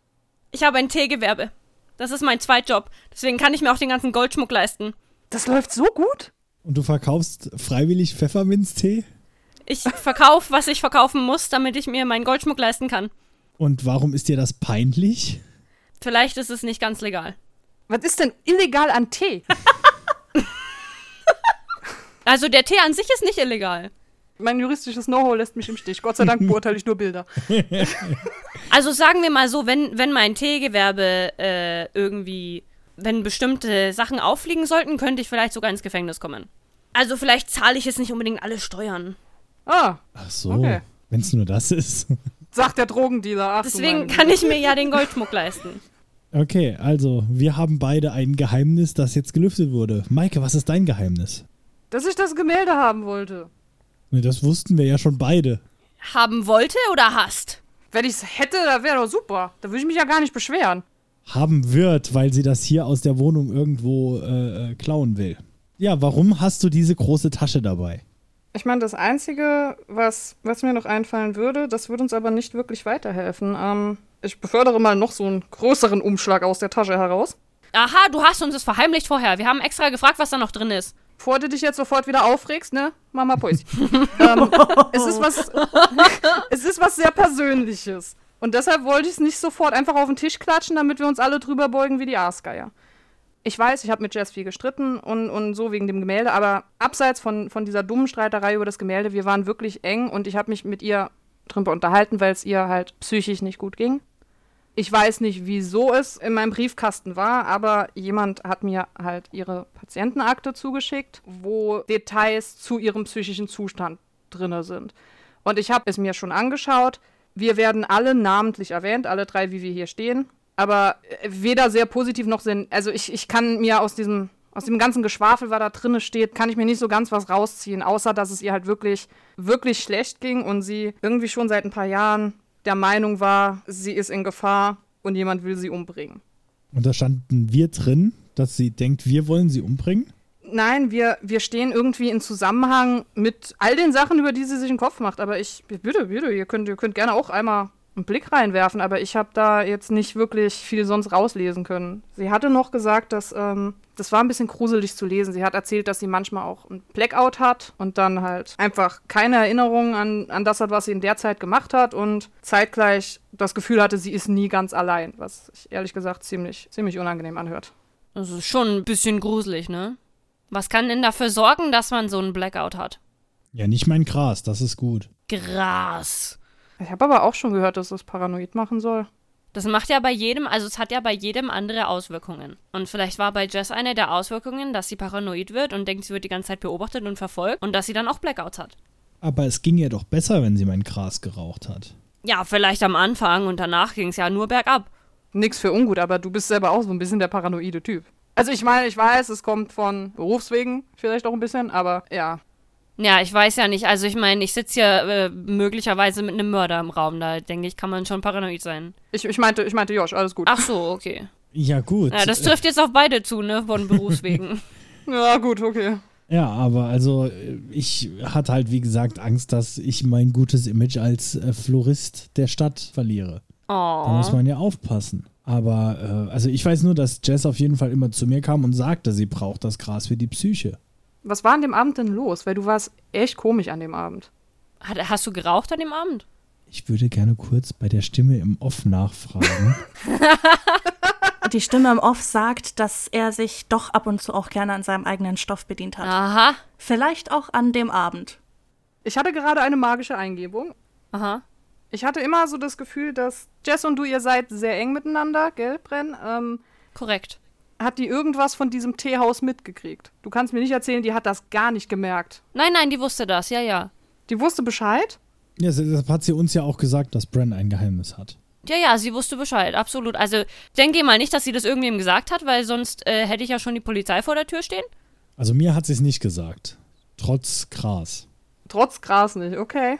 Ich habe ein Teegewerbe. Das ist mein Zweitjob. Deswegen kann ich mir auch den ganzen Goldschmuck leisten. Das läuft so gut? und du verkaufst freiwillig Pfefferminztee? Ich verkaufe, was ich verkaufen muss, damit ich mir meinen Goldschmuck leisten kann. Und warum ist dir das peinlich? Vielleicht ist es nicht ganz legal. Was ist denn illegal an Tee? Also der Tee an sich ist nicht illegal. Mein juristisches Know-how lässt mich im Stich. Gott sei Dank beurteile ich nur Bilder. Also sagen wir mal so, wenn, wenn mein Teegewerbe äh, irgendwie, wenn bestimmte Sachen auffliegen sollten, könnte ich vielleicht sogar ins Gefängnis kommen. Also vielleicht zahle ich jetzt nicht unbedingt alle Steuern. Ah, Ach so, Okay. wenn es nur das ist. sagt der Drogendealer. Ach, Deswegen kann ich mir ja den Goldschmuck leisten. Okay, also wir haben beide ein Geheimnis, das jetzt gelüftet wurde. Maike, was ist dein Geheimnis? Dass ich das Gemälde haben wollte. Ne, Das wussten wir ja schon beide. Haben wollte oder hast? Wenn ich es hätte, da wäre doch super. Da würde ich mich ja gar nicht beschweren. Haben wird, weil sie das hier aus der Wohnung irgendwo äh, äh, klauen will. Ja, warum hast du diese große Tasche dabei? Ich meine, das Einzige, was, was mir noch einfallen würde, das würde uns aber nicht wirklich weiterhelfen. Ähm, ich befördere mal noch so einen größeren Umschlag aus der Tasche heraus. Aha, du hast uns das verheimlicht vorher. Wir haben extra gefragt, was da noch drin ist. Bevor du dich jetzt sofort wieder aufregst, ne? Mama Päuschen. ähm, es, ist was, es ist was sehr Persönliches. Und deshalb wollte ich es nicht sofort einfach auf den Tisch klatschen, damit wir uns alle drüber beugen wie die Aasgeier. Ich weiß, ich habe mit Jess viel gestritten und, und so wegen dem Gemälde, aber abseits von, von dieser dummen Streiterei über das Gemälde, wir waren wirklich eng und ich habe mich mit ihr drüber unterhalten, weil es ihr halt psychisch nicht gut ging. Ich weiß nicht, wieso es in meinem Briefkasten war, aber jemand hat mir halt ihre Patientenakte zugeschickt, wo Details zu ihrem psychischen Zustand drinne sind. Und ich habe es mir schon angeschaut. Wir werden alle namentlich erwähnt, alle drei, wie wir hier stehen. Aber äh, weder sehr positiv noch sehr. Also ich, ich kann mir aus diesem, aus dem ganzen Geschwafel, was da drinne steht, kann ich mir nicht so ganz was rausziehen, außer dass es ihr halt wirklich, wirklich schlecht ging und sie irgendwie schon seit ein paar Jahren der Meinung war, sie ist in Gefahr und jemand will sie umbringen. Und da standen wir drin, dass sie denkt, wir wollen sie umbringen. Nein, wir, wir stehen irgendwie in Zusammenhang mit all den Sachen, über die sie sich den Kopf macht. Aber ich, bitte, bitte, ihr könnt, ihr könnt gerne auch einmal einen Blick reinwerfen, aber ich habe da jetzt nicht wirklich viel sonst rauslesen können. Sie hatte noch gesagt, dass ähm, das war ein bisschen gruselig zu lesen. Sie hat erzählt, dass sie manchmal auch ein Blackout hat und dann halt einfach keine Erinnerung an, an das hat, was sie in der Zeit gemacht hat und zeitgleich das Gefühl hatte, sie ist nie ganz allein, was sich ehrlich gesagt ziemlich, ziemlich unangenehm anhört. Das ist schon ein bisschen gruselig, ne? Was kann denn dafür sorgen, dass man so einen Blackout hat? Ja, nicht mein Gras, das ist gut. Gras. Ich habe aber auch schon gehört, dass das paranoid machen soll. Das macht ja bei jedem, also es hat ja bei jedem andere Auswirkungen. Und vielleicht war bei Jess eine der Auswirkungen, dass sie paranoid wird und denkt, sie wird die ganze Zeit beobachtet und verfolgt und dass sie dann auch Blackouts hat. Aber es ging ihr doch besser, wenn sie mein Gras geraucht hat. Ja, vielleicht am Anfang und danach ging es ja nur bergab. Nix für ungut, aber du bist selber auch so ein bisschen der paranoide Typ. Also ich meine, ich weiß, es kommt von Berufswegen vielleicht auch ein bisschen, aber ja. Ja, ich weiß ja nicht. Also ich meine, ich sitze hier äh, möglicherweise mit einem Mörder im Raum. Da denke ich, kann man schon paranoid sein. Ich, ich meinte, ich meinte Josh, alles gut. Ach so, okay. Ja, gut. Ja, das trifft jetzt auf beide zu, ne? Von Berufswegen. Ja, gut, okay. Ja, aber also ich hatte halt, wie gesagt, Angst, dass ich mein gutes Image als äh, Florist der Stadt verliere. Da muss Oh. man ja aufpassen. Aber äh, also ich weiß nur, dass Jess auf jeden Fall immer zu mir kam und sagte, sie braucht das Gras für die Psyche. Was war an dem Abend denn los? Weil du warst echt komisch an dem Abend. Hat, hast du geraucht an dem Abend? Ich würde gerne kurz bei der Stimme im Off nachfragen. Die Stimme im Off sagt, dass er sich doch ab und zu auch gerne an seinem eigenen Stoff bedient hat. Aha. Vielleicht auch an dem Abend. Ich hatte gerade eine magische Eingebung. Aha. Ich hatte immer so das Gefühl, dass Jess und du, ihr seid sehr eng miteinander, gell, Brenn? Ähm, Korrekt. Hat die irgendwas von diesem Teehaus mitgekriegt? Du kannst mir nicht erzählen, die hat das gar nicht gemerkt. Nein, nein, die wusste das, ja, ja. Die wusste Bescheid? ja, deshalb hat sie uns ja auch gesagt, dass Bren ein Geheimnis hat. Ja, ja, sie wusste Bescheid, absolut. Also, denke mal nicht, dass sie das irgendwem gesagt hat, weil sonst äh, hätte ich ja schon die Polizei vor der Tür stehen. Also mir hat sie es nicht gesagt. Trotz Gras. Trotz Gras nicht, okay.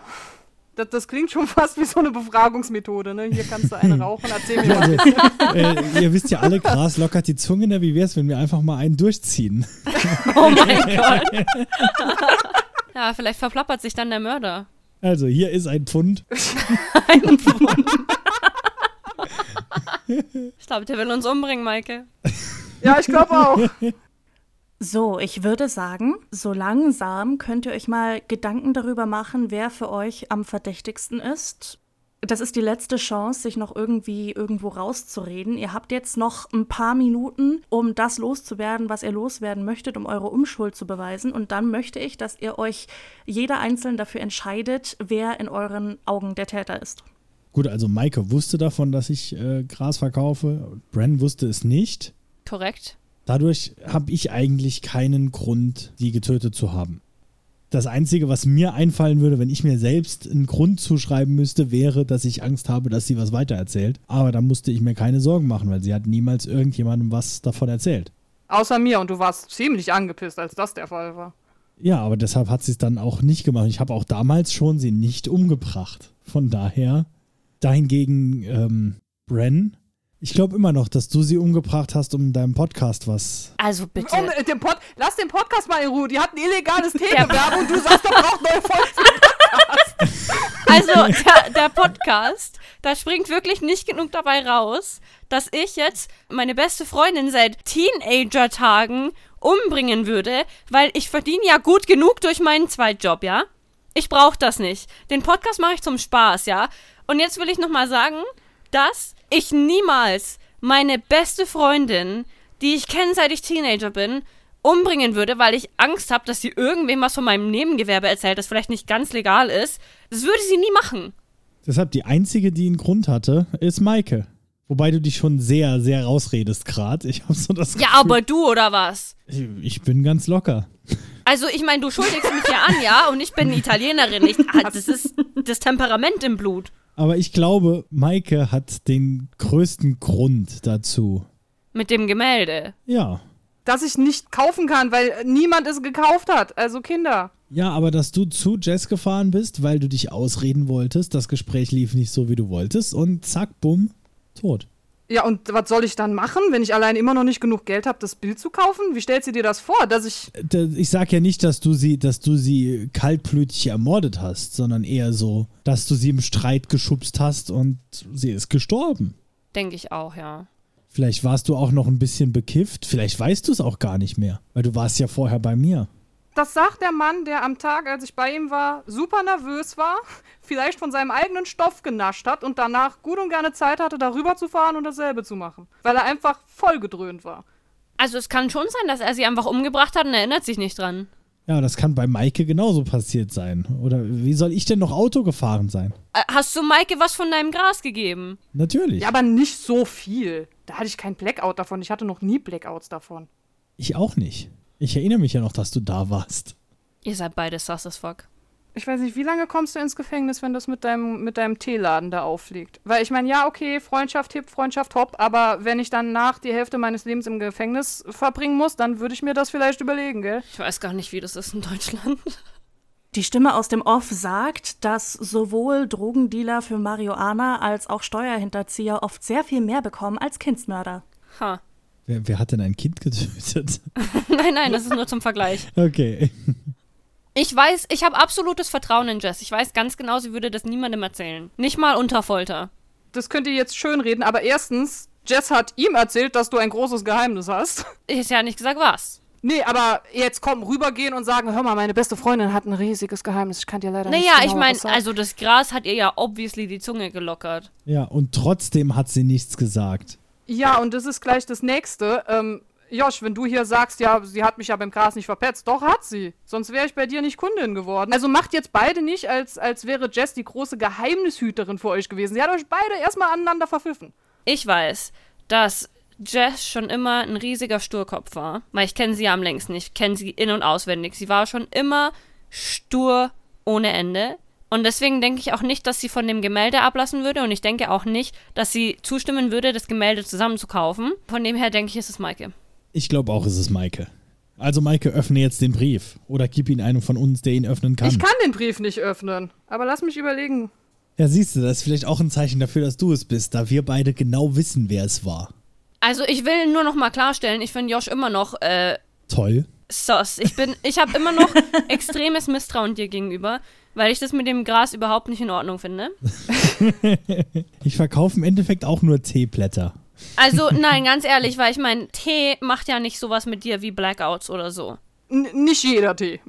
Das, das klingt schon fast wie so eine Befragungsmethode, ne? Hier kannst du eine rauchen, erzähl mir mal. Also, äh, ihr wisst ja alle, Gras lockert die Zunge. Ne? Wie wäre es, wenn wir einfach mal einen durchziehen? Oh mein Gott. ja, vielleicht verplappert sich dann der Mörder. Also, hier ist ein Pfund. Ein Pfund. ich glaube, der will uns umbringen, Maike. Ja, ich glaube auch. So, ich würde sagen, so langsam könnt ihr euch mal Gedanken darüber machen, wer für euch am verdächtigsten ist. Das ist die letzte Chance, sich noch irgendwie irgendwo rauszureden. Ihr habt jetzt noch ein paar Minuten, um das loszuwerden, was ihr loswerden möchtet, um eure Unschuld zu beweisen. Und dann möchte ich, dass ihr euch jeder einzeln dafür entscheidet, wer in euren Augen der Täter ist. Gut, also Maike wusste davon, dass ich äh, Gras verkaufe. Bren wusste es nicht. Korrekt. Dadurch habe ich eigentlich keinen Grund, sie getötet zu haben. Das Einzige, was mir einfallen würde, wenn ich mir selbst einen Grund zuschreiben müsste, wäre, dass ich Angst habe, dass sie was weitererzählt. Aber da musste ich mir keine Sorgen machen, weil sie hat niemals irgendjemandem was davon erzählt. Außer mir und du warst ziemlich angepisst, als das der Fall war. Ja, aber deshalb hat sie es dann auch nicht gemacht. Ich habe auch damals schon sie nicht umgebracht. Von daher, dahingegen, ähm, Bren, ich glaube immer noch, dass du sie umgebracht hast, um in deinem Podcast was. Also bitte. Um, den Pod Lass den Podcast mal in Ruhe. Die hat ein illegales Teegewerbe und du sagst, da braucht neue Folgen. Also, der, der Podcast, da springt wirklich nicht genug dabei raus, dass ich jetzt meine beste Freundin seit Teenager-Tagen umbringen würde, weil ich verdiene ja gut genug durch meinen Zweitjob, ja? Ich brauche das nicht. Den Podcast mache ich zum Spaß, ja? Und jetzt will ich nochmal sagen, dass ich niemals meine beste Freundin, die ich kenne, seit ich Teenager bin, umbringen würde, weil ich Angst habe, dass sie irgendwem was von meinem Nebengewerbe erzählt, das vielleicht nicht ganz legal ist. Das würde sie nie machen. Deshalb die einzige, die einen Grund hatte, ist Maike. Wobei du dich schon sehr, sehr rausredest gerade. Ich habe so das Ja, Gefühl, aber du oder was? ich, ich bin ganz locker. Also, ich meine, du schuldigst mich ja an, ja? Und ich bin Italienerin. Ich, ah, das ist das Temperament im Blut. Aber ich glaube, Maike hat den größten Grund dazu. Mit dem Gemälde. Ja. Dass ich nicht kaufen kann, weil niemand es gekauft hat. Also Kinder. Ja, aber dass du zu Jess gefahren bist, weil du dich ausreden wolltest, das Gespräch lief nicht so, wie du wolltest und zack, bumm, tot. Ja, und was soll ich dann machen, wenn ich allein immer noch nicht genug Geld habe, das Bild zu kaufen? Wie stellt sie dir das vor, dass ich. D- Ich sag ja nicht, dass du sie, dass du sie kaltblütig ermordet hast, sondern eher so, dass du sie im Streit geschubst hast und sie ist gestorben. Denke ich auch, ja. Vielleicht warst du auch noch ein bisschen bekifft, vielleicht weißt du es auch gar nicht mehr, weil du warst ja vorher bei mir. Das sagt der Mann, der am Tag, als ich bei ihm war, super nervös war, vielleicht von seinem eigenen Stoff genascht hat und danach gut und gerne Zeit hatte, darüber zu fahren und dasselbe zu machen. Weil er einfach voll gedröhnt war. Also es kann schon sein, dass er sie einfach umgebracht hat und erinnert sich nicht dran. Ja, das kann bei Maike genauso passiert sein. Oder wie soll ich denn noch Auto gefahren sein? Äh, Hast du Maike was von deinem Gras gegeben? Natürlich. Ja, aber nicht so viel. Da hatte ich kein Blackout davon. Ich hatte noch nie Blackouts davon. Ich auch nicht. Ich erinnere mich ja noch, dass du da warst. Ihr seid beide sus as fuck. Ich weiß nicht, wie lange kommst du ins Gefängnis, wenn das mit deinem, mit deinem Teeladen da auffliegt? Weil ich meine, ja, okay, Freundschaft hip, Freundschaft hopp, aber wenn ich dann nach die Hälfte meines Lebens im Gefängnis verbringen muss, dann würde ich mir das vielleicht überlegen, gell? Ich weiß gar nicht, wie das ist in Deutschland. Die Stimme aus dem Off sagt, dass sowohl Drogendealer für Marihuana als auch Steuerhinterzieher oft sehr viel mehr bekommen als Kindsmörder. Ha. Wer, wer hat denn ein Kind getötet? Nein, nein, das ist nur zum Vergleich. Okay. Ich weiß, ich habe absolutes Vertrauen in Jess. Ich weiß ganz genau, sie würde das niemandem erzählen. Nicht mal unter Folter. Das könnt ihr jetzt schön reden, aber erstens, Jess hat ihm erzählt, dass du ein großes Geheimnis hast. Ich habe ja nicht gesagt, was. Nee, aber jetzt komm, rübergehen und sagen, hör mal, meine beste Freundin hat ein riesiges Geheimnis. Ich kann dir leider nicht Naja, genau ich meine, was sagen. also das Gras hat ihr ja obviously die Zunge gelockert. Ja, und trotzdem hat sie nichts gesagt. Ja, und das ist gleich das Nächste. Ähm, Josh, wenn du hier sagst, ja, sie hat mich ja beim Gras nicht verpetzt, doch hat sie. Sonst wäre ich bei dir nicht Kundin geworden. Also macht jetzt beide nicht, als, als wäre Jess die große Geheimnishüterin für euch gewesen. Sie hat euch beide erstmal aneinander verpfiffen. Ich weiß, dass Jess schon immer ein riesiger Sturkopf war. Weil ich kenne sie ja am längsten. Ich kenne sie in- und auswendig. Sie war schon immer stur ohne Ende. Und deswegen denke ich auch nicht, dass sie von dem Gemälde ablassen würde. Und ich denke auch nicht, dass sie zustimmen würde, das Gemälde zusammenzukaufen. Von dem her denke ich, ist es Maike. Ich glaube auch, es ist Maike. Also Maike, öffne jetzt den Brief. Oder gib ihn einem von uns, der ihn öffnen kann. Ich kann den Brief nicht öffnen. Aber lass mich überlegen. Ja, siehst du, das ist vielleicht auch ein Zeichen dafür, dass du es bist, da wir beide genau wissen, wer es war. Also ich will nur noch mal klarstellen, ich finde Josh immer noch äh, Toll. sus. Ich bin, ich habe immer noch extremes Misstrauen dir gegenüber, weil ich das mit dem Gras überhaupt nicht in Ordnung finde. Ich verkaufe im Endeffekt auch nur Teeblätter. Also nein, ganz ehrlich, weil ich meine, Tee macht ja nicht sowas mit dir wie Blackouts oder so. N nicht jeder Tee.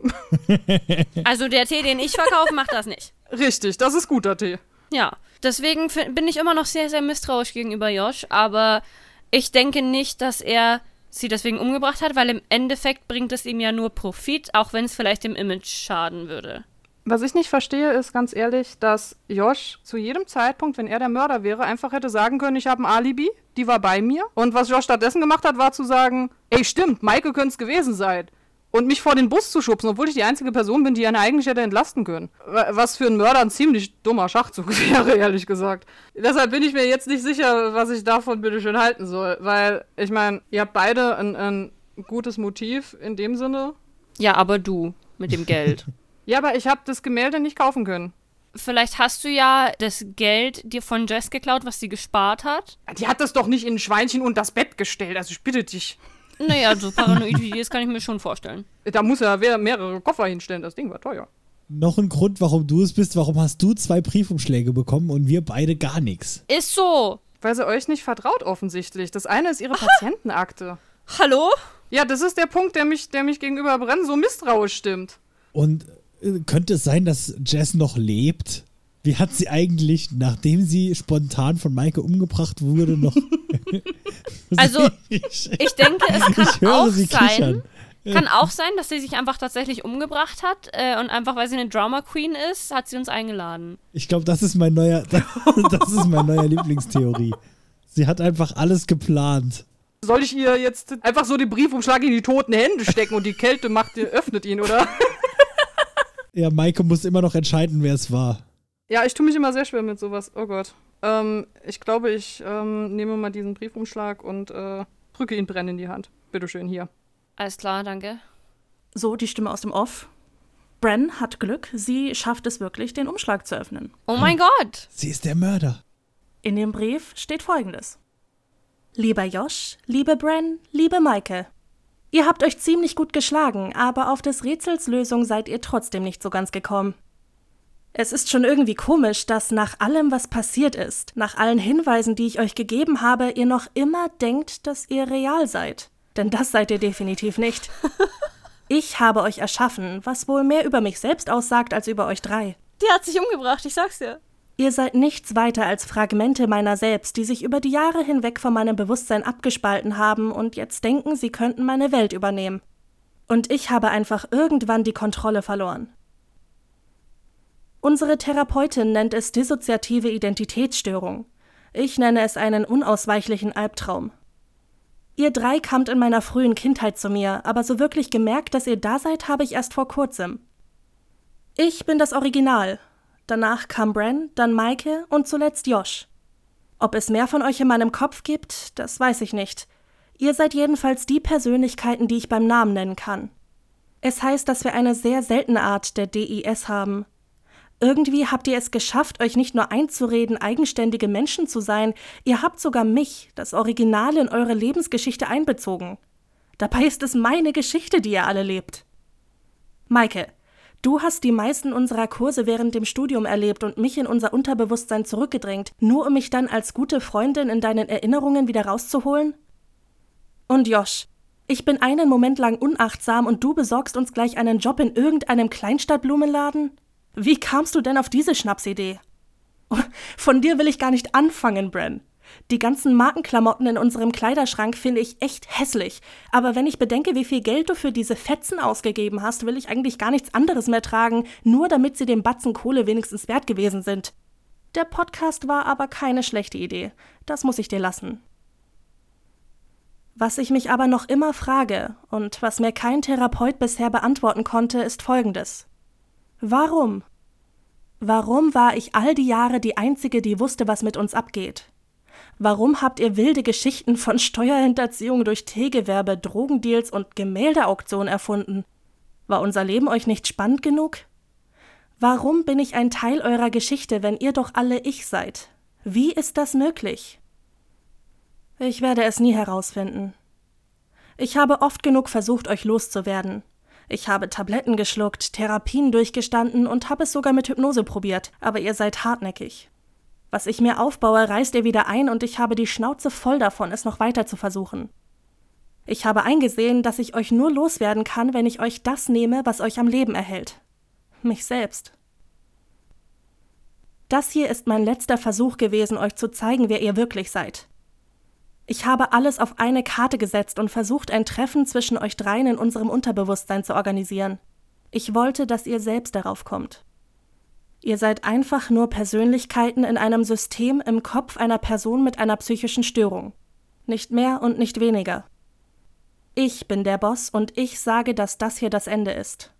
Also der Tee, den ich verkaufe, macht das nicht. Richtig, das ist guter Tee. Ja, deswegen bin ich immer noch sehr, sehr misstrauisch gegenüber Josh, aber ich denke nicht, dass er sie deswegen umgebracht hat, weil im Endeffekt bringt es ihm ja nur Profit, auch wenn es vielleicht dem Image schaden würde. Was ich nicht verstehe, ist ganz ehrlich, dass Josh zu jedem Zeitpunkt, wenn er der Mörder wäre, einfach hätte sagen können, ich habe ein Alibi, die war bei mir. Und was Josh stattdessen gemacht hat, war zu sagen, ey stimmt, Michael könnte es gewesen sein. Und mich vor den Bus zu schubsen, obwohl ich die einzige Person bin, die ihn eigentlich hätte entlasten können. Wa- Was für einen Mörder ein ziemlich dummer Schachzug wäre, ehrlich gesagt. Deshalb bin ich mir jetzt nicht sicher, was ich davon bitteschön halten soll. Weil, ich meine, ihr habt beide ein, ein gutes Motiv in dem Sinne. Ja, aber du mit dem Geld. Ja, aber ich habe das Gemälde nicht kaufen können. Vielleicht hast du ja das Geld dir von Jess geklaut, was sie gespart hat. Die hat das doch nicht in ein Schweinchen und das Bett gestellt, also ich bitte dich. Naja, so paranoid wie die ist, kann ich mir schon vorstellen. Da muss er wer- mehrere Koffer hinstellen, das Ding war teuer. Noch ein Grund, warum du es bist, warum hast du zwei Briefumschläge bekommen und wir beide gar nichts? Ist so. Weil sie euch nicht vertraut offensichtlich. Das eine ist ihre Patientenakte. Hallo? Ja, das ist der Punkt, der mich, der mich gegenüber Brennen so misstrauisch stimmt. Und könnte es sein, dass Jess noch lebt? Wie hat sie eigentlich, nachdem sie spontan von Maike umgebracht wurde, noch. Also, ich, denke, es kann ich höre auch sie sein. kichern. Kann auch sein, dass sie sich einfach tatsächlich umgebracht hat äh, und einfach, weil sie eine Drama Queen ist, hat sie uns eingeladen. Ich glaube, das ist mein neuer, das ist mein neuer Lieblingstheorie. Sie hat einfach alles geplant. Soll ich ihr jetzt einfach so den Briefumschlag in die toten Hände stecken und die Kälte macht, öffnet ihn, oder? Ja, Maike muss immer noch entscheiden, wer es war. Ja, ich tue mich immer sehr schwer mit sowas. Oh Gott. Ähm, ich glaube, ich ähm, nehme mal diesen Briefumschlag und äh, drücke ihn Brenn in die Hand. Bitteschön, hier. Alles klar, danke. So, die Stimme aus dem Off. Bren hat Glück, sie schafft es wirklich, den Umschlag zu öffnen. Oh mein Gott! Sie ist der Mörder. In dem Brief steht folgendes. Lieber Josh, liebe Bren, liebe Maike. Ihr habt euch ziemlich gut geschlagen, aber auf des Rätsels Lösung seid ihr trotzdem nicht so ganz gekommen. Es ist schon irgendwie komisch, dass nach allem, was passiert ist, nach allen Hinweisen, die ich euch gegeben habe, ihr noch immer denkt, dass ihr real seid. Denn das seid ihr definitiv nicht. Ich habe euch erschaffen, was wohl mehr über mich selbst aussagt als über euch drei. Die hat sich umgebracht, ich sag's dir. Ihr seid nichts weiter als Fragmente meiner selbst, die sich über die Jahre hinweg von meinem Bewusstsein abgespalten haben und jetzt denken, sie könnten meine Welt übernehmen. Und ich habe einfach irgendwann die Kontrolle verloren. Unsere Therapeutin nennt es dissoziative Identitätsstörung. Ich nenne es einen unausweichlichen Albtraum. Ihr drei kamt in meiner frühen Kindheit zu mir, aber so wirklich gemerkt, dass ihr da seid, habe ich erst vor kurzem. Ich bin das Original. Danach kam Bren, dann Maike und zuletzt Josh. Ob es mehr von euch in meinem Kopf gibt, das weiß ich nicht. Ihr seid jedenfalls die Persönlichkeiten, die ich beim Namen nennen kann. Es heißt, dass wir eine sehr seltene Art der DIS haben, irgendwie habt ihr es geschafft, euch nicht nur einzureden, eigenständige Menschen zu sein, ihr habt sogar mich, das Original, in eure Lebensgeschichte einbezogen. Dabei ist es meine Geschichte, die ihr alle lebt. Maike, du hast die meisten unserer Kurse während dem Studium erlebt und mich in unser Unterbewusstsein zurückgedrängt, nur um mich dann als gute Freundin in deinen Erinnerungen wieder rauszuholen? Und Josh, ich bin einen Moment lang unachtsam und du besorgst uns gleich einen Job in irgendeinem Kleinstadtblumenladen? Wie kamst du denn auf diese Schnapsidee? Von dir will ich gar nicht anfangen, Bren. Die ganzen Markenklamotten in unserem Kleiderschrank finde ich echt hässlich. Aber wenn ich bedenke, wie viel Geld du für diese Fetzen ausgegeben hast, will ich eigentlich gar nichts anderes mehr tragen, nur damit sie dem Batzen Kohle wenigstens wert gewesen sind. Der Podcast war aber keine schlechte Idee. Das muss ich dir lassen. Was ich mich aber noch immer frage und was mir kein Therapeut bisher beantworten konnte, ist Folgendes. Warum? Warum war ich all die Jahre die Einzige, die wusste, was mit uns abgeht? Warum habt ihr wilde Geschichten von Steuerhinterziehung durch Teegewerbe, Drogendeals und Gemäldeauktionen erfunden? War unser Leben euch nicht spannend genug? Warum bin ich ein Teil eurer Geschichte, wenn ihr doch alle ich seid? Wie ist das möglich? Ich werde es nie herausfinden. Ich habe oft genug versucht, euch loszuwerden. Ich habe Tabletten geschluckt, Therapien durchgestanden und habe es sogar mit Hypnose probiert, aber ihr seid hartnäckig. Was ich mir aufbaue, reißt ihr wieder ein und ich habe die Schnauze voll davon, es noch weiter zu versuchen. Ich habe eingesehen, dass ich euch nur loswerden kann, wenn ich euch das nehme, was euch am Leben erhält. Mich selbst. Das hier ist mein letzter Versuch gewesen, euch zu zeigen, wer ihr wirklich seid. Ich habe alles auf eine Karte gesetzt und versucht, ein Treffen zwischen euch dreien in unserem Unterbewusstsein zu organisieren. Ich wollte, dass ihr selbst darauf kommt. Ihr seid einfach nur Persönlichkeiten in einem System im Kopf einer Person mit einer psychischen Störung. Nicht mehr und nicht weniger. Ich bin der Boss und ich sage, dass das hier das Ende ist.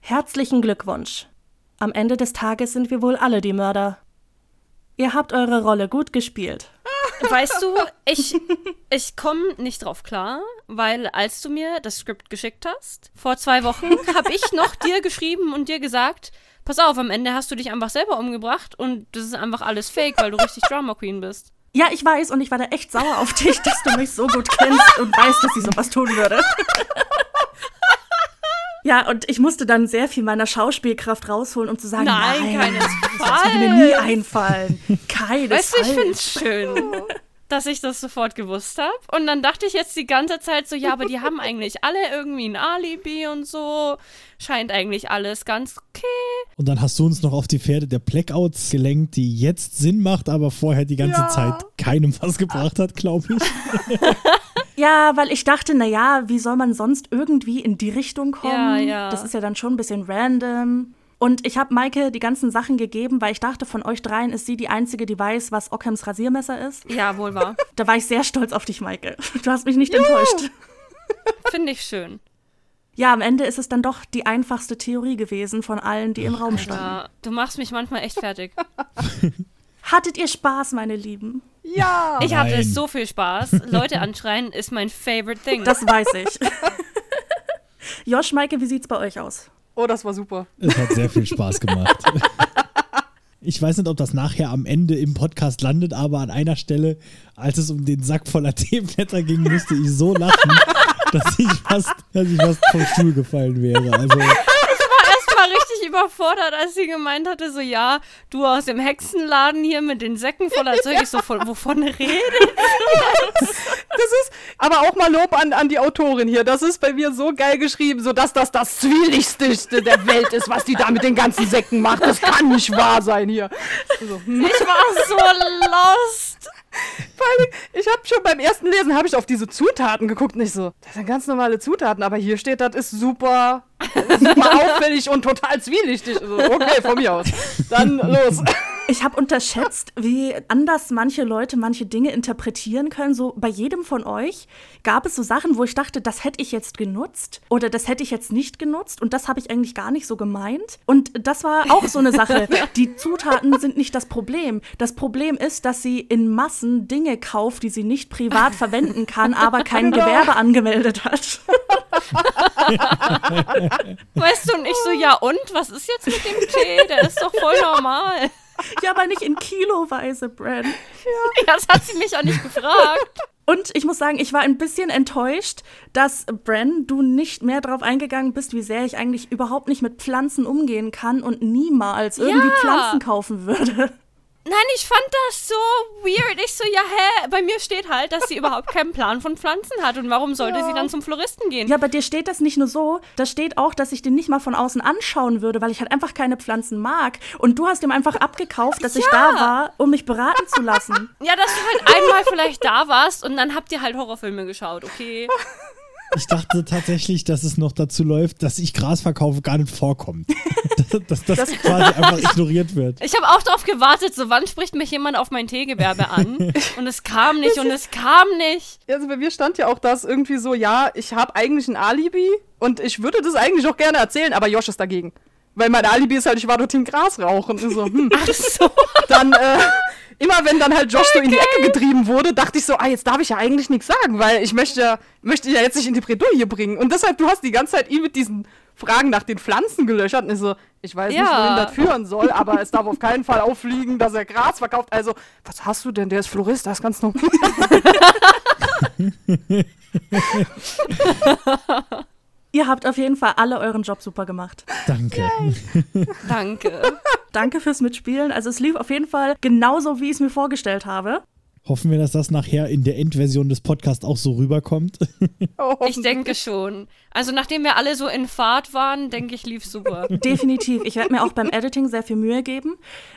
Herzlichen Glückwunsch. Am Ende des Tages sind wir wohl alle die Mörder. Ihr habt eure Rolle gut gespielt. Weißt du, ich, ich komme nicht drauf klar, weil als du mir das Skript geschickt hast, vor zwei Wochen, habe ich noch dir geschrieben und dir gesagt, pass auf, am Ende hast du dich einfach selber umgebracht und das ist einfach alles fake, weil du richtig Drama Queen bist. Ja, ich weiß und ich war da echt sauer auf dich, dass du mich so gut kennst und weißt, dass ich sowas tun würde. Ja, und ich musste dann sehr viel meiner Schauspielkraft rausholen, um zu sagen, nein, nein keinesfalls. das würde mir nie einfallen. Keinesfalls. Weißt du, ich finde es schön, dass ich das sofort gewusst habe. Und dann dachte ich jetzt die ganze Zeit so, ja, aber die haben eigentlich alle irgendwie ein Alibi und so. Scheint eigentlich alles ganz okay. Und dann hast du uns noch auf die Pferde der Blackouts gelenkt, die jetzt Sinn macht, aber vorher die ganze Ja. Zeit keinem was gebracht hat, glaube ich. Ja, weil ich dachte, na ja, wie soll man sonst irgendwie in die Richtung kommen? Ja, ja. Das ist ja dann schon ein bisschen random. Und ich habe Maike die ganzen Sachen gegeben, weil ich dachte, von euch dreien ist sie die Einzige, die weiß, was Ockhams Rasiermesser ist. Ja, wohl wahr. Da war ich sehr stolz auf dich, Maike. Du hast mich nicht enttäuscht. Finde ich schön. Ja, am Ende ist es dann doch die einfachste Theorie gewesen von allen, die im Raum standen. Ja, du machst mich manchmal echt fertig. Hattet ihr Spaß, meine Lieben? Ja! Ich hatte Nein. so viel Spaß. Leute anschreien ist mein favorite thing. Das weiß ich. Josh, Maike, wie sieht's bei euch aus? Oh, das war super. Es hat sehr viel Spaß gemacht. Ich weiß nicht, ob das nachher am Ende im Podcast landet, aber an einer Stelle, als es um den Sack voller Teeblätter ging, musste ich so lachen, dass ich fast, dass ich fast vom Stuhl gefallen wäre. Also überfordert, als sie gemeint hatte, so ja, du aus dem Hexenladen hier mit den Säcken voller Zeug. Ich so, von, wovon redet? Das ist aber auch mal Lob an, an die Autorin hier. Das ist bei mir so geil geschrieben, so dass das das Zwielichtigste der Welt ist, was die da mit den ganzen Säcken macht. Das kann nicht wahr sein hier. So, hm. Ich war so lost. Vor allem, ich habe schon beim ersten Lesen habe ich auf diese Zutaten geguckt und ich so, das sind ganz normale Zutaten, aber hier steht, das ist super, super auffällig und total zwielichtig. So, okay, von mir aus. Dann los. Ich habe unterschätzt, wie anders manche Leute manche Dinge interpretieren können. So bei jedem von euch gab es so Sachen, wo ich dachte, das hätte ich jetzt genutzt oder das hätte ich jetzt nicht genutzt und das habe ich eigentlich gar nicht so gemeint. Und das war auch so eine Sache. Die Zutaten sind nicht das Problem. Das Problem ist, dass sie in Massen Dinge kauft, die sie nicht privat verwenden kann, aber kein Genau. Gewerbe angemeldet hat. Weißt du, und ich so, ja und? Was ist jetzt mit dem Tee? Der ist doch voll normal. Ja, aber nicht in Kiloweise, Bran. Ja, das hat sie mich auch nicht gefragt. Und ich muss sagen, ich war ein bisschen enttäuscht, dass Bren, du nicht mehr darauf eingegangen bist, wie sehr ich eigentlich überhaupt nicht mit Pflanzen umgehen kann und niemals irgendwie Ja. Pflanzen kaufen würde. Nein, ich fand das so weird. Ich so, ja, hä? Bei mir steht halt, dass sie überhaupt keinen Plan von Pflanzen hat. Und warum sollte sie dann zum Floristen gehen? Ja, bei dir steht das nicht nur so, da steht auch, dass ich den nicht mal von außen anschauen würde, weil ich halt einfach keine Pflanzen mag. Und du hast ihm einfach abgekauft, dass ich da war, um mich beraten zu lassen. Ja, dass du halt einmal vielleicht da warst und dann habt ihr halt Horrorfilme geschaut, okay? ich dachte tatsächlich, dass es noch dazu läuft, dass ich Gras verkaufe, gar nicht vorkommt. dass, dass das quasi einfach ignoriert wird. Ich habe auch darauf gewartet, so wann spricht mich jemand auf mein Teegewerbe an? Und es kam nicht und es kam nicht. Also bei mir stand ja auch das irgendwie so, ja, ich habe eigentlich ein Alibi und ich würde das eigentlich auch gerne erzählen, aber Josh ist dagegen. Weil mein Alibi ist halt, ich war dorthin Gras rauchen. Und so, hm. Ach so. Dann, äh, immer wenn dann halt Josh so in die Ecke getrieben wurde, dachte ich so, ah, jetzt darf ich ja eigentlich nichts sagen, weil ich möchte ja, möchte ja jetzt nicht in die Bredouille bringen. Und deshalb, du hast die ganze Zeit ihn mit diesen Fragen nach den Pflanzen gelöchert. Und ich so, ich weiß nicht, Ja. wohin das führen soll, aber es darf auf keinen Fall auffliegen, dass er Gras verkauft. Also, was hast du denn? Der ist Florist, das ist ganz normal. Ihr habt auf jeden Fall alle euren Job super gemacht. Danke. Danke. Danke fürs Mitspielen. Also es lief auf jeden Fall genauso, wie ich es mir vorgestellt habe. Hoffen wir, dass das nachher in der Endversion des Podcasts auch so rüberkommt. Oh, Ich denke schon. Also nachdem wir alle so in Fahrt waren, denke ich, lief super. Definitiv. Ich werde mir auch beim Editing sehr viel Mühe geben.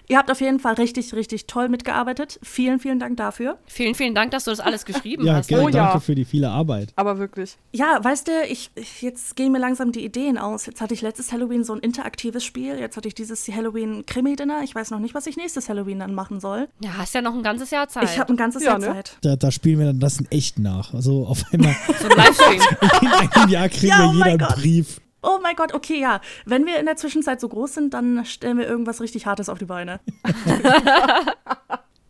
Ihr habt auf jeden Fall richtig, richtig toll mitgearbeitet. Vielen, vielen Dank dafür. Vielen, vielen Dank, dass du das alles geschrieben Ja, hast. gerne. Oh ja. Danke für die viele Arbeit. Aber wirklich. Ja, weißt du, ich, ich, jetzt gehen mir langsam die Ideen aus. Jetzt hatte ich letztes Halloween so ein interaktives Spiel. Jetzt hatte ich dieses Halloween-Krimi-Dinner. Ich weiß noch nicht, was ich nächstes Halloween dann machen soll. Ja, hast ja noch ein ganzes Jahr Zeit. Ich habe ein ganzes Ja, Jahr ne? Zeit. Da, da spielen wir dann das in echt nach. Also auf einmal so ein Livestream. in einem Jahr kriegen Ja, wir oh jeder mein einen Gott. Brief. Oh mein Gott, okay, ja. Wenn wir in der Zwischenzeit so groß sind, dann stellen wir irgendwas richtig Hartes auf die Beine.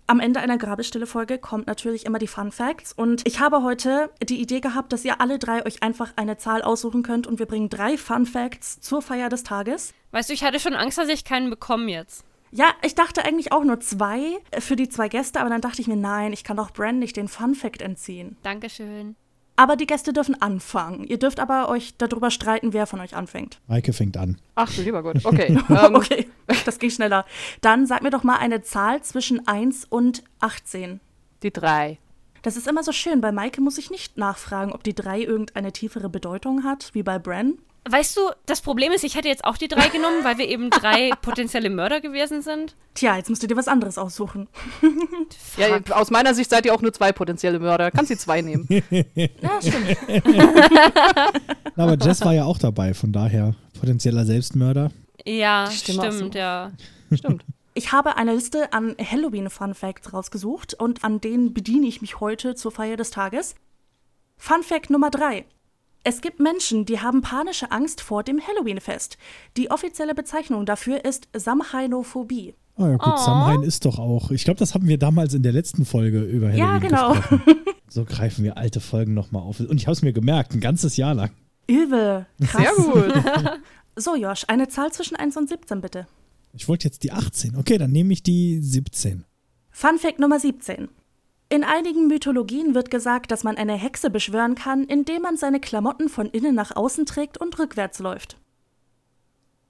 Am Ende einer Grabestille-Folge kommt natürlich immer die Fun Facts. Und ich habe heute die Idee gehabt, dass ihr alle drei euch einfach eine Zahl aussuchen könnt und wir bringen drei Fun Facts zur Feier des Tages. Weißt du, ich hatte schon Angst, dass ich keinen bekomme jetzt. Ja, ich dachte eigentlich auch nur zwei äh, für die zwei Gäste, aber dann dachte ich mir, nein, ich kann doch Bran nicht den Fun Fact entziehen. Dankeschön. Aber die Gäste dürfen anfangen. Ihr dürft aber euch darüber streiten, wer von euch anfängt. Maike fängt an. Ach du lieber Gott. Okay. Ähm, Okay, das ging schneller. Dann sag mir doch mal eine Zahl zwischen 1 und 18. Die drei. Das ist immer so schön. Bei Maike muss ich nicht nachfragen, ob die 3 irgendeine tiefere Bedeutung hat, wie bei Bran. Weißt du, das Problem ist, ich hätte jetzt auch die drei genommen, weil wir eben drei potenzielle Mörder gewesen sind. Tja, jetzt musst du dir was anderes aussuchen. Ja, aus meiner Sicht seid ihr auch nur zwei potenzielle Mörder. Kannst die zwei nehmen. Ja, stimmt. Na, aber Jess war ja auch dabei, von daher potenzieller Selbstmörder. Ja, stimmt, so. ja. Stimmt. Ich habe eine Liste an Halloween-Fun Facts rausgesucht und an denen bediene ich mich heute zur Feier des Tages. Fun Fact Nummer 3. Es gibt Menschen, die haben panische Angst vor dem Halloween-Fest. Die offizielle Bezeichnung dafür ist Samhainophobie. Ah ja gut, Oh. Samhain ist doch auch. Ich glaube, das haben wir damals in der letzten Folge über Halloween Ja, genau. gesprochen. So greifen wir alte Folgen nochmal auf. Und ich habe es mir gemerkt, ein ganzes Jahr lang. Übel. Krass. Sehr gut. So, Josh, eine Zahl zwischen 1 und 17, bitte. Ich wollte jetzt die 18. Okay, dann nehme ich die 17. Fun Fact Nummer 17. In einigen Mythologien wird gesagt, dass man eine Hexe beschwören kann, indem man seine Klamotten von innen nach außen trägt und rückwärts läuft.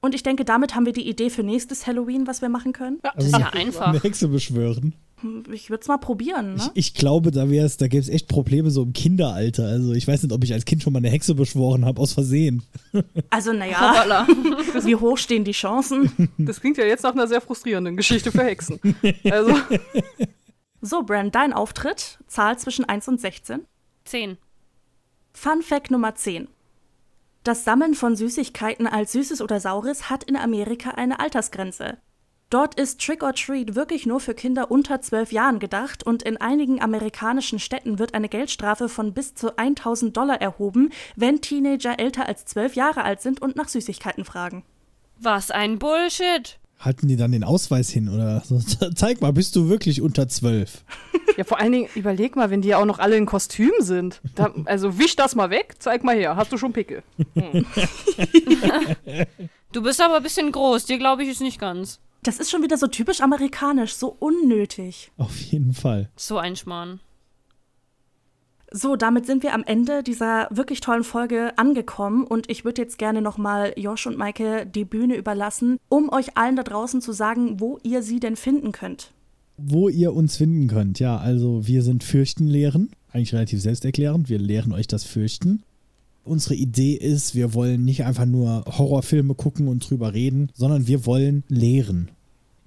Und ich denke, damit haben wir die Idee für nächstes Halloween, was wir machen können. Das ist ja einfach. Eine Hexe beschwören. Hm, Ich würde es mal probieren, ne? Ich, ich glaube, da da gäbe es echt Probleme so im Kinderalter. Also ich weiß nicht, ob ich als Kind schon mal eine Hexe beschworen habe, aus Versehen. Also, naja, wie hoch stehen die Chancen? Das klingt ja jetzt nach einer sehr frustrierenden Geschichte für Hexen. Also, So, Bran, dein Auftritt, Zahl zwischen 1 und 16. 10. Fun Fact Nummer 10. Das Sammeln von Süßigkeiten als Süßes oder Saures hat in Amerika eine Altersgrenze. Dort ist Trick or Treat wirklich nur für Kinder unter 12 Jahren gedacht und in einigen amerikanischen Städten wird eine Geldstrafe von bis zu 1000 Dollar erhoben, wenn Teenager älter als 12 Jahre alt sind und nach Süßigkeiten fragen. Was ein Bullshit. Halten die dann den Ausweis hin oder so? Zeig mal, bist du wirklich unter 12? ja, vor allen Dingen, überleg mal, wenn die ja auch noch alle in Kostüm sind. Da, also wisch das mal weg, zeig mal her, hast du schon Pickel. Du bist aber ein bisschen groß, dir glaube ich es nicht ganz. Das ist schon wieder so typisch amerikanisch, so unnötig. Auf jeden Fall. So ein Schmarrn. So, damit sind wir am Ende dieser wirklich tollen Folge angekommen und ich würde jetzt gerne nochmal Josh und Maike die Bühne überlassen, um euch allen da draußen zu sagen, wo ihr sie denn finden könnt. Wo ihr uns finden könnt, ja, also wir sind Fürchtenlehren, eigentlich relativ selbsterklärend, wir lehren euch das Fürchten. Unsere Idee ist, wir wollen nicht einfach nur Horrorfilme gucken und drüber reden, sondern wir wollen lehren.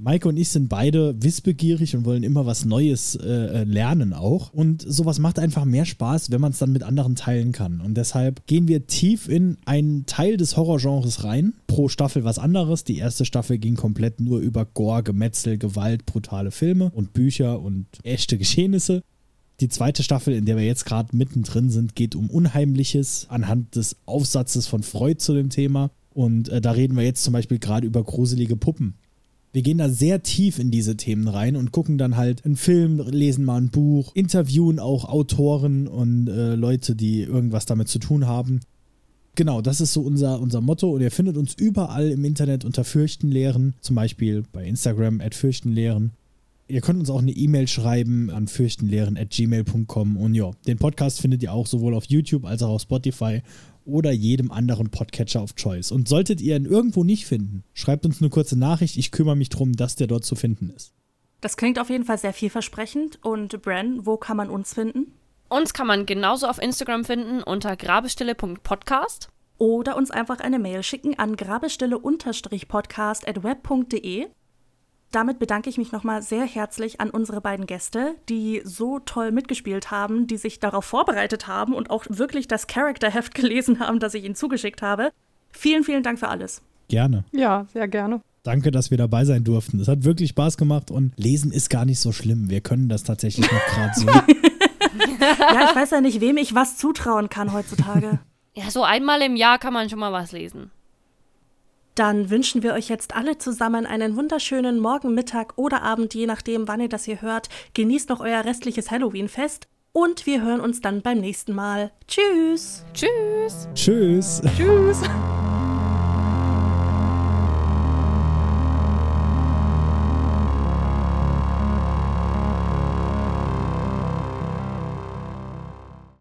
Maike und ich sind beide wissbegierig und wollen immer was Neues äh, lernen auch. Und sowas macht einfach mehr Spaß, wenn man es dann mit anderen teilen kann. Und deshalb gehen wir tief in einen Teil des Horrorgenres rein. Pro Staffel was anderes. Die erste Staffel ging komplett nur über Gore, Gemetzel, Gewalt, brutale Filme und Bücher und echte Geschehnisse. Die zweite Staffel, in der wir jetzt gerade mittendrin sind, geht um Unheimliches anhand des Aufsatzes von Freud zu dem Thema. Und äh, da reden wir jetzt zum Beispiel gerade über gruselige Puppen. Wir gehen da sehr tief in diese Themen rein und gucken dann halt einen Film, lesen mal ein Buch, interviewen auch Autoren und äh, Leute, die irgendwas damit zu tun haben. Genau, das ist so unser, unser Motto und ihr findet uns überall im Internet unter Fürchtenlehren, zum Beispiel bei Instagram at Fürchtenlehren. Ihr könnt uns auch eine E-Mail schreiben an fürchtenlehren.gmail.com und ja, den Podcast findet ihr auch sowohl auf YouTube als auch auf Spotify oder jedem anderen Podcatcher of Choice. Und solltet ihr ihn irgendwo nicht finden, schreibt uns eine kurze Nachricht. Ich kümmere mich darum, dass der dort zu finden ist. Das klingt auf jeden Fall sehr vielversprechend. Und Bran, wo kann man uns finden? Uns kann man genauso auf Instagram finden unter grabestille.podcast. Oder uns einfach eine Mail schicken an grabestille-podcast at web.de. Damit bedanke ich mich nochmal sehr herzlich an unsere beiden Gäste, die so toll mitgespielt haben, die sich darauf vorbereitet haben und auch wirklich das Charakterheft gelesen haben, das ich ihnen zugeschickt habe. Vielen, vielen Dank für alles. Gerne. Ja, sehr gerne. Danke, dass wir dabei sein durften. Es hat wirklich Spaß gemacht und lesen ist gar nicht so schlimm. Wir können das tatsächlich noch gerade so. Ja, ich weiß ja nicht, wem ich was zutrauen kann heutzutage. Ja, so einmal im Jahr kann man schon mal was lesen. Dann wünschen wir euch jetzt alle zusammen einen wunderschönen Morgen, Mittag oder Abend, je nachdem, wann ihr das hier hört. Genießt noch euer restliches Halloween-Fest und wir hören uns dann beim nächsten Mal. Tschüss! Tschüss! Tschüss. Tschüss.